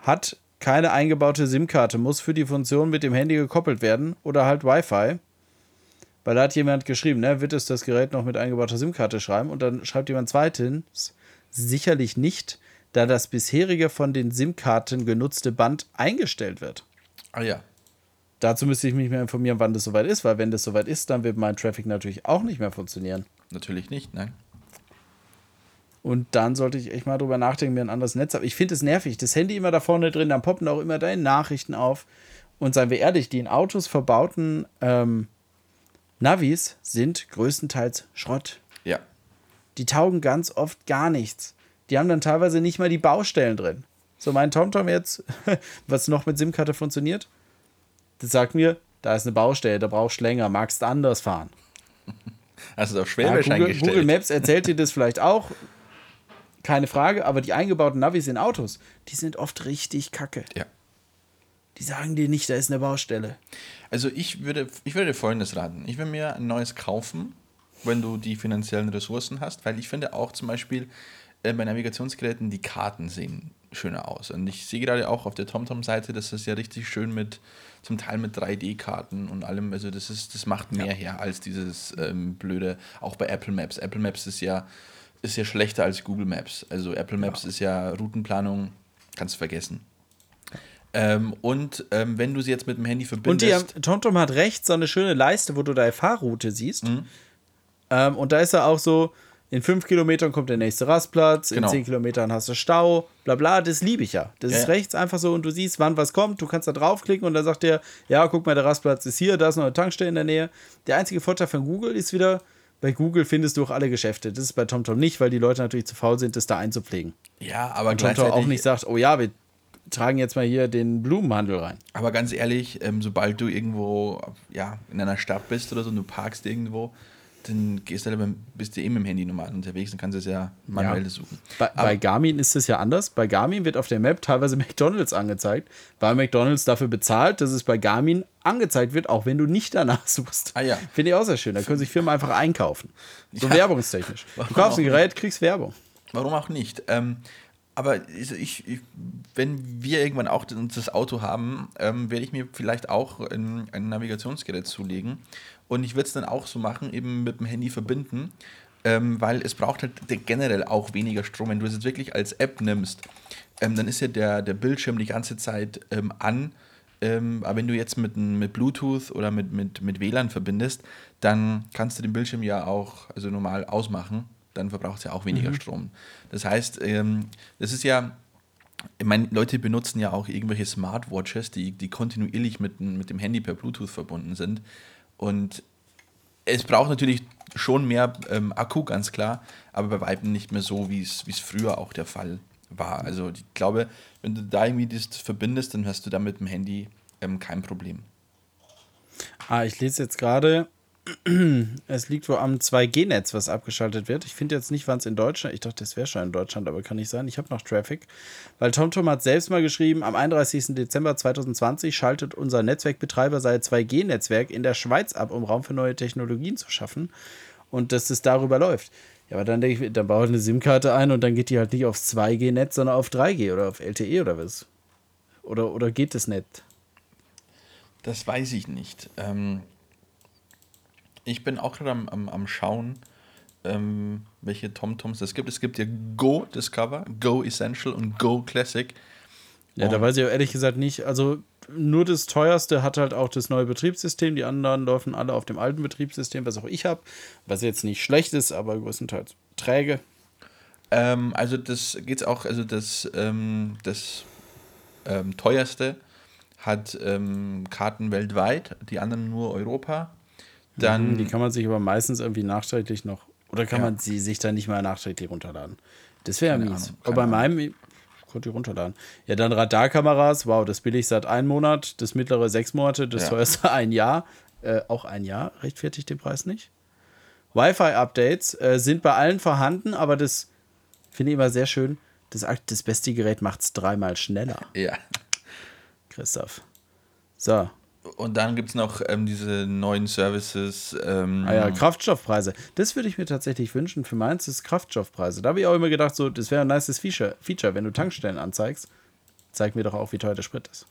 Hat keine eingebaute SIM-Karte, muss für die Funktion mit dem Handy gekoppelt werden oder halt Wi-Fi? Weil da hat jemand geschrieben, ne, wird es das Gerät noch mit eingebauter SIM-Karte schreiben? Und dann schreibt jemand zweitens, sicherlich nicht, da das bisherige von den SIM-Karten genutzte Band eingestellt wird. Ah ja. Dazu müsste ich mich mehr informieren, wann das soweit ist, weil wenn das soweit ist, dann wird mein Traffic natürlich auch nicht mehr funktionieren. Natürlich nicht, nein. Und dann sollte ich echt mal drüber nachdenken, mir ein anderes Netz habe. Ich finde es nervig. Das Handy immer da vorne drin, dann poppen auch immer deine Nachrichten auf. Und seien wir ehrlich, die in Autos verbauten ähm, Navis sind größtenteils Schrott. Ja. Die taugen ganz oft gar nichts. Die haben dann teilweise nicht mal die Baustellen drin. So, mein TomTom jetzt, (laughs) was noch mit SIM-Karte funktioniert, das sagt mir, da ist eine Baustelle, da brauchst du länger, magst anders fahren. Hast du es auf Ja, Schwäbisch Google, eingestellt? Google Maps erzählt dir das vielleicht auch. Keine Frage, aber die eingebauten Navis in Autos, die sind oft richtig kacke. Ja. Die sagen dir nicht, da ist eine Baustelle. Also ich würde, ich würde dir folgendes raten. Ich würde mir ein neues kaufen, wenn du die finanziellen Ressourcen hast, weil ich finde auch zum Beispiel äh, bei Navigationsgeräten die Karten sehen schöner aus. Und ich sehe gerade auch auf der TomTom-Seite, dass das ja richtig schön mit, zum Teil mit 3D-Karten und allem, also das ist, das macht mehr her als dieses ähm, blöde, auch bei Apple Maps. Apple Maps ist ja, ist ja schlechter als Google Maps. Also Apple Maps ist ja Routenplanung, kannst du vergessen. Ähm, und ähm, wenn du sie jetzt mit dem Handy Und verbindest. die haben, TomTom hat rechts so eine schöne Leiste, wo du deine Fahrroute siehst. Mhm. Ähm, und da ist er auch so, in fünf Kilometern kommt der nächste Rastplatz, Genau. in zehn Kilometern hast du Stau, bla bla, das liebe ich ja. Das Ja, ist rechts einfach so und du siehst, wann was kommt, du kannst da draufklicken und dann sagt der, ja, guck mal, der Rastplatz ist hier, da ist noch eine Tankstelle in der Nähe. Der einzige Vorteil von Google ist wieder, bei Google findest du auch alle Geschäfte. Das ist bei TomTom nicht, weil die Leute natürlich zu faul sind, das da einzupflegen. ja, aber Und TomTom auch nicht sagt, oh ja, wir tragen jetzt mal hier den Blumenhandel rein. Aber ganz ehrlich, ähm, sobald du irgendwo ja, in einer Stadt bist oder so und du parkst irgendwo, dann gehst du halt, beim- bist du eh mit dem Handy normal unterwegs und kannst es ja manuell Ja. suchen. Bei, bei Garmin ist es ja anders. Bei Garmin wird auf der Map teilweise (laughs) McDonalds angezeigt, weil McDonalds dafür bezahlt, dass es bei Garmin angezeigt wird, auch wenn du nicht danach (laughs) suchst. Ah ja. Finde ich auch sehr schön. Da können sich Firmen einfach einkaufen. So Ja. werbungstechnisch. Du Warum kaufst ein Gerät, kriegst Werbung. Warum auch nicht? Ähm, aber ich, ich, wenn wir irgendwann auch das das Auto haben, ähm, werde ich mir vielleicht auch ein, ein Navigationsgerät zulegen. Und ich würde es dann auch so machen, eben mit dem Handy verbinden, ähm, weil es braucht halt generell auch weniger Strom. Wenn du es jetzt wirklich als App nimmst, ähm, dann ist ja der, der Bildschirm die ganze Zeit ähm, an. Ähm, aber wenn du jetzt mit, mit Bluetooth oder mit, mit, mit WLAN verbindest, dann kannst du den Bildschirm ja auch also normal ausmachen. Dann verbraucht es ja auch weniger Strom. Das heißt, ähm, das ist ja, ich meine, Leute benutzen ja auch irgendwelche Smartwatches, die, die kontinuierlich mit, mit dem Handy per Bluetooth verbunden sind. Und es braucht natürlich schon mehr ähm, Akku, ganz klar, aber bei Weitem nicht mehr so, wie es früher auch der Fall war. Also ich glaube, wenn du da irgendwie das verbindest, dann hast du da mit dem Handy ähm, kein Problem. Ah, ich lese jetzt gerade, es liegt wohl am 2G-Netz, was abgeschaltet wird. Ich finde jetzt nicht, wann es in Deutschland, ich dachte, das wäre schon in Deutschland, aber kann nicht sein. Ich habe noch Traffic, weil TomTom hat selbst mal geschrieben, am 31. Dezember 2020 schaltet unser Netzwerkbetreiber sein 2G-Netzwerk in der Schweiz ab, um Raum für neue Technologien zu schaffen und dass es darüber läuft. Ja, aber dann denke ich, dann baue ich eine SIM-Karte ein und dann geht die halt nicht aufs 2G-Netz, sondern auf 3G oder auf LTE oder was? Oder, oder geht das nicht? Das weiß ich nicht. Ähm, ich bin auch gerade am, am, am Schauen, ähm, welche TomToms es gibt. Es gibt ja Go Discover, Go Essential und Go Classic. Ja, da weiß ich auch ehrlich gesagt nicht. Also nur das teuerste hat halt auch das neue Betriebssystem. Die anderen laufen alle auf dem alten Betriebssystem, was auch ich habe. Was jetzt nicht schlecht ist, aber größtenteils träge. Ähm, also das geht's auch, also das, ähm, das ähm, teuerste hat ähm, Karten weltweit, die anderen nur Europa. Dann Die kann man sich aber meistens irgendwie nachträglich noch. Oder kann Ja. man sie sich dann nicht mal nachträglich runterladen? Das wäre Keine mies. Ahnung, aber bei meinem ich konnte ich runterladen. Ja, dann Radarkameras. Wow, das billigste hat einen Monat, das mittlere sechs Monate, das Ja. teuerste (laughs) ein Jahr. Äh, auch ein Jahr rechtfertigt den Preis nicht. Wi-Fi-Updates äh, sind bei allen vorhanden, aber das finde ich immer sehr schön. Das, das beste Gerät macht es dreimal schneller, ja. Christoph. So, Und dann gibt es noch ähm, diese neuen Services. Ähm, Ah ja, Kraftstoffpreise. Das würde ich mir tatsächlich wünschen. Für meins ist Kraftstoffpreise. Da habe ich auch immer gedacht, so, das wäre ein nices Feature, Feature, wenn du Tankstellen anzeigst. Zeig mir doch auch, wie teuer der Sprit ist.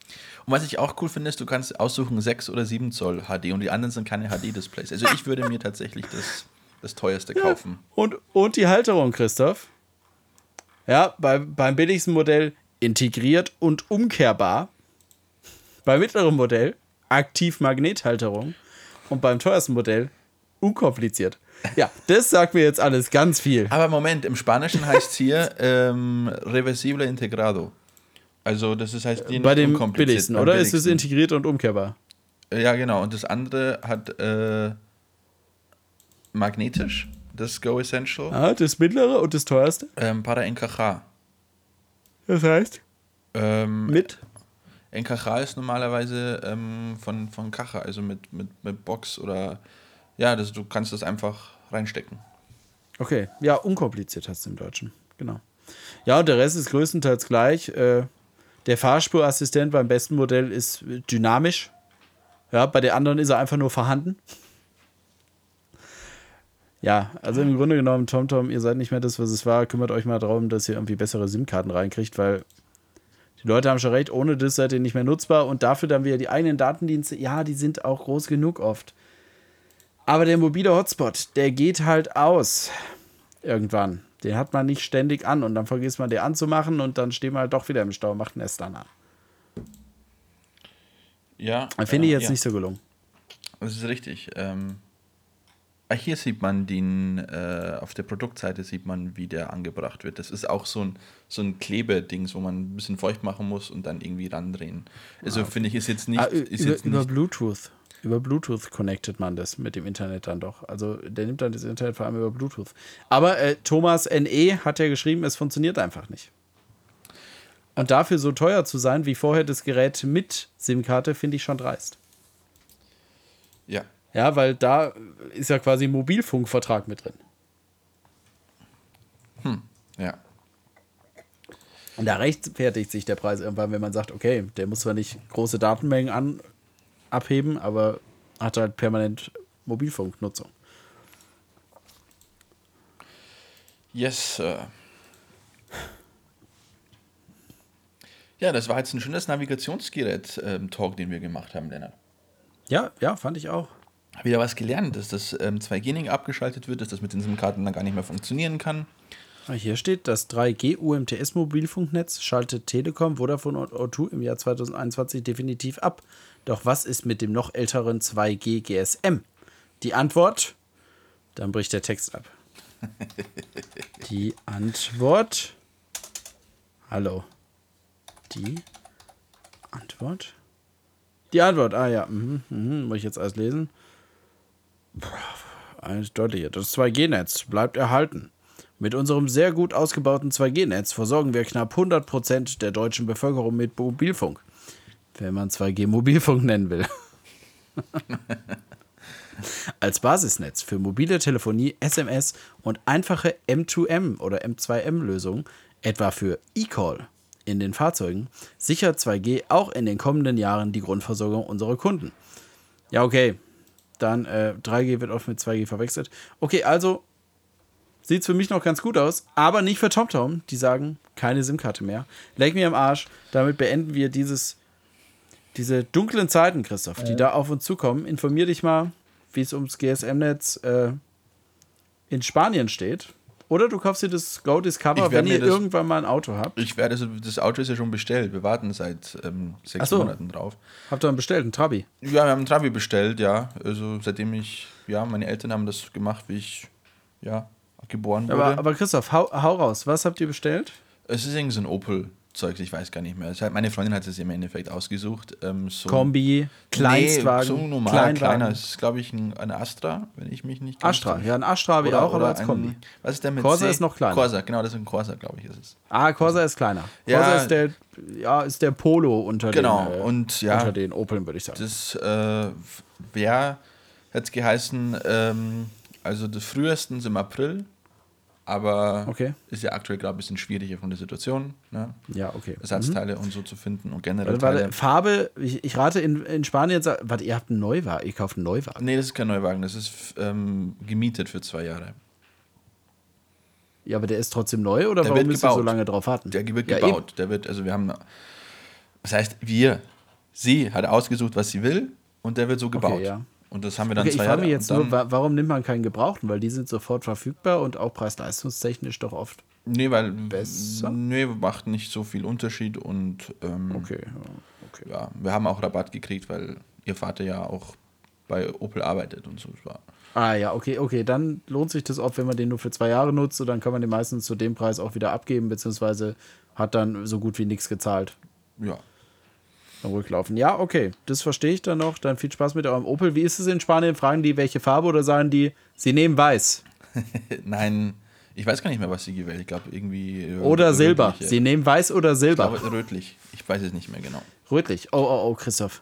Und was ich auch cool finde, ist, du kannst aussuchen 6 oder 7 Zoll HD und die anderen sind keine HD-Displays. Also ich würde mir tatsächlich das, das teuerste kaufen. Und, und die Halterung, Christoph. Ja, bei, beim billigsten Modell integriert und umkehrbar. Beim mittleren Modell Aktiv-Magnethalterung. Und beim teuersten Modell unkompliziert. Ja, das sagt mir jetzt alles ganz viel. Aber Moment, im Spanischen heißt es hier ähm, reversible integrado. Also das ist heißt Bei dem billigsten, oder? Billigsten. Ist es integriert und umkehrbar? Ja, genau. Und das andere hat äh, magnetisch, das Go Essential. Ah, das mittlere und das teuerste? Ähm, para encajar. Das heißt? Ähm, mit? Encajar ist normalerweise ähm, von, von Kacha, also mit, mit, mit Box oder ja, das, du kannst das einfach reinstecken. Okay, ja, unkompliziert hast du im Deutschen, genau. Ja, und der Rest ist größtenteils gleich. Äh, der Fahrspurassistent beim besten Modell ist dynamisch. Ja, bei der anderen ist er einfach nur vorhanden. Ja, also im Grunde genommen, TomTom, ihr seid nicht mehr das, was es war. Kümmert euch mal darum, dass ihr irgendwie bessere SIM-Karten reinkriegt, weil die Leute haben schon recht, ohne das seid ihr nicht mehr nutzbar und dafür dann wieder die eigenen Datendienste, ja, die sind auch groß genug oft. Aber der mobile Hotspot, der geht halt aus. Irgendwann. Den hat man nicht ständig an und dann vergisst man den anzumachen und dann stehen wir halt doch wieder im Stau, macht ein dann an. Ja. Finde ich jetzt ja. nicht so gelungen. Das ist richtig. Ähm, hier sieht man den, äh, auf der Produktseite sieht man, wie der angebracht wird. Das ist auch so ein, so ein Klebedings, wo man ein bisschen feucht machen muss und dann irgendwie randrehen. Also ah, okay. finde ich, ist jetzt nicht. Ah, ist über, jetzt über Bluetooth. Über Bluetooth connectet man das mit dem Internet dann doch. Also der nimmt dann das Internet vor allem über Bluetooth. Aber äh, Thomas NE hat ja geschrieben, es funktioniert einfach nicht. Und dafür so teuer zu sein wie vorher das Gerät mit SIM-Karte, finde ich schon dreist. Ja. Ja, weil da ist ja quasi ein Mobilfunkvertrag mit drin. Hm, ja. Und da rechtfertigt sich der Preis irgendwann, wenn man sagt, okay, der muss zwar nicht große Datenmengen an, abheben, aber hat halt permanent Mobilfunknutzung. Yes, Sir. Ja, das war jetzt ein schönes Navigationsgerät-Talk, ähm, den wir gemacht haben, Lennart. Ja, ja, fand ich auch. Wieder was gelernt, dass das ähm, 2G-Ning abgeschaltet wird, dass das mit diesen Karten dann gar nicht mehr funktionieren kann. Ah, hier steht, das 3G UMTS Mobilfunknetz schaltet Telekom, Vodafone und O2 im Jahr 2021 definitiv ab. Doch was ist mit dem noch älteren 2G GSM? Die Antwort, dann bricht der Text ab. (laughs) Die Antwort, hallo. Die Antwort? Die Antwort, ah ja, mhm, mhm, muss ich jetzt alles lesen? Deutlicher. Das 2G-Netz bleibt erhalten. Mit unserem sehr gut ausgebauten 2G-Netz versorgen wir knapp 100% der deutschen Bevölkerung mit Mobilfunk. Wenn man 2G Mobilfunk nennen will. (laughs) Als Basisnetz für mobile Telefonie, SMS und einfache M2M oder M2M-Lösungen, etwa für E-Call in den Fahrzeugen, sichert 2G auch in den kommenden Jahren die Grundversorgung unserer Kunden. Ja, okay. Dann äh, 3G wird oft mit 2G verwechselt. Okay, also sieht es für mich noch ganz gut aus, aber nicht für TomTom. Die sagen, keine SIM-Karte mehr. Leg mir am Arsch. Damit beenden wir dieses diese dunklen Zeiten, Christoph, ja. die da auf uns zukommen, informier dich mal, wie es ums GSM-Netz äh, in Spanien steht. Oder du kaufst dir das Go Discover, wenn ihr das, irgendwann mal ein Auto habt. Ich werde das, das Auto ist ja schon bestellt. Wir warten seit ähm, sechs so. Monaten drauf. Habt ihr einen bestellt, einen Trabi? Ja, wir haben einen Trabi bestellt, ja. Also seitdem ich, ja, meine Eltern haben das gemacht, wie ich, ja, geboren wurde. Aber, aber Christoph, hau, hau raus. Was habt ihr bestellt? Es ist irgendwie so ein Opel. Zeugs, ich weiß gar nicht mehr. Halt, meine Freundin hat es im Endeffekt ausgesucht. Ähm, so Kombi, Kleinstwagen. Nee, so normal, Kleinwagen. kleiner. Das ist, glaube ich, ein, eine Astra, wenn ich mich nicht Astra, ja, ein Astra habe ich auch, aber als ein, Kombi. Was ist der mit Corsa C? ist noch kleiner. Corsa, genau, das ist ein Corsa, glaube ich, ist es. Ah, Corsa ist kleiner. Ja, Corsa ist der, ja, ist der Polo unter genau, den, äh, und, ja, unter den Opeln, würde ich sagen. Das äh, wäre, hätte es geheißen, ähm, also das frühestens im April aber okay. ist ja aktuell, glaube ich, ein bisschen schwieriger von der Situation. Ne? Ja, okay. Ersatzteile mhm. und so zu finden und generell. Warte, warte, Farbe, ich, ich, rate in, in Spanien, warte, ihr habt einen Neuwagen, ihr kauft einen Neuwagen. Nee, das ist kein Neuwagen, das ist ähm, gemietet für zwei Jahre. Ja, aber der ist trotzdem neu oder der warum müsst ihr so lange drauf warten? Der wird ja, gebaut. Eben. Der wird, also wir haben, das heißt, wir, sie hat ausgesucht, was sie will und der wird so gebaut. Okay, ja. Und das haben wir dann okay, zwei ich Jahre. Ich frage mich jetzt nur, warum nimmt man keinen gebrauchten? Weil die sind sofort verfügbar und auch preis-leistungstechnisch doch oft Nee, weil Besser? Nee, macht nicht so viel Unterschied und ähm, Okay, ja, okay. ja, wir haben auch Rabatt gekriegt, weil ihr Vater ja auch bei Opel arbeitet und so. Ah ja, okay, okay. Dann lohnt sich das auch, wenn man den nur für zwei Jahre nutzt. Und dann kann man den meistens zu dem Preis auch wieder abgeben, beziehungsweise hat dann so gut wie nichts gezahlt. ja. Rücklaufen. Ja, okay. Das verstehe ich dann noch. Dann viel Spaß mit eurem Opel. Wie ist es in Spanien? Fragen die, welche Farbe oder sagen die, sie nehmen weiß? (laughs) Nein, ich weiß gar nicht mehr, was sie gewählt. Ich glaube irgendwie. äh, Oder Silber. rötliche. Sie nehmen weiß oder Ich Silber. glaube rötlich. Ich weiß es nicht mehr genau. Rötlich. Oh, oh, oh, Christoph.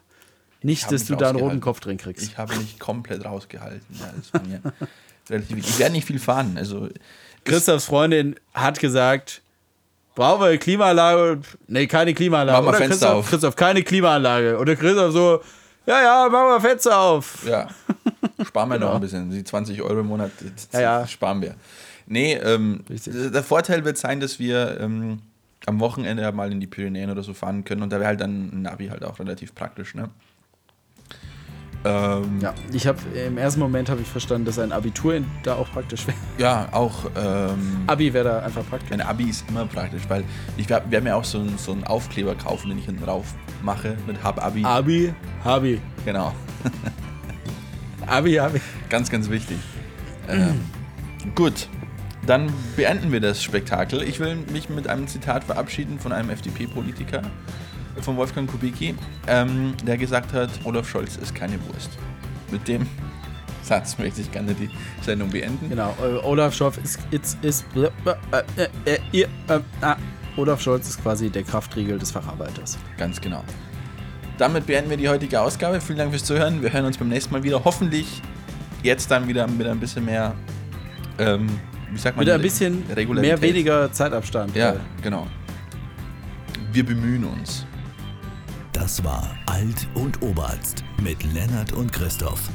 Nicht, dass du da einen roten. Kopf drin kriegst. Ich habe mich komplett rausgehalten. Ja, (laughs) relativ. Ich werde nicht viel fahren. Also Christophs Freundin hat gesagt, brauchen wir eine Klimaanlage? Nee, keine Klimaanlage. Mach mal Oder Fenster Christoph, auf. Christoph, keine Klimaanlage. Oder Christoph so, ja, ja, machen wir Fenster auf. Ja, sparen wir noch ein bisschen. Die 20 Euro im Monat Ja, ja. sparen wir. Nee, ähm, der Vorteil wird sein, dass wir ähm, am Wochenende mal in die Pyrenäen oder so fahren können und da wäre halt dann ein Navi halt auch relativ praktisch, ne? Ähm, Ja, ich habe im ersten Moment habe ich verstanden, dass ein Abitur in, da auch praktisch wäre. ja, auch ähm, Abi wäre da einfach praktisch. ein Abi ist immer praktisch, weil ich werde mir auch so, einen- so einen Aufkleber kaufen, den ich hinten drauf mache mit Hab Abi. Abi, (laughs) Abi, Genau, Abi, Abi. ganz, ganz wichtig. Ähm, gut, dann beenden wir das Spektakel. Ich will mich mit einem Zitat verabschieden von einem FDP-Politiker, von Wolfgang Kubicki, ähm, der gesagt hat, Olaf Scholz ist keine Wurst. Mit dem (laughs) Satz möchte ich gerne die Sendung beenden. Genau, Olaf Scholz ist, ist, ist äh, äh, äh, äh, äh, ah, Olaf Scholz ist quasi der Kraftriegel des Facharbeiters. Ganz genau. Damit beenden wir die heutige Ausgabe. Vielen Dank fürs Zuhören. Wir hören uns beim nächsten Mal wieder. Hoffentlich jetzt dann wieder mit ein bisschen mehr, ähm, wie sagt man, Mit ein bisschen mehr weniger Zeitabstand. Ja, genau. Wir bemühen uns. Das war Alt und Oberarzt mit Lennart und Christoph.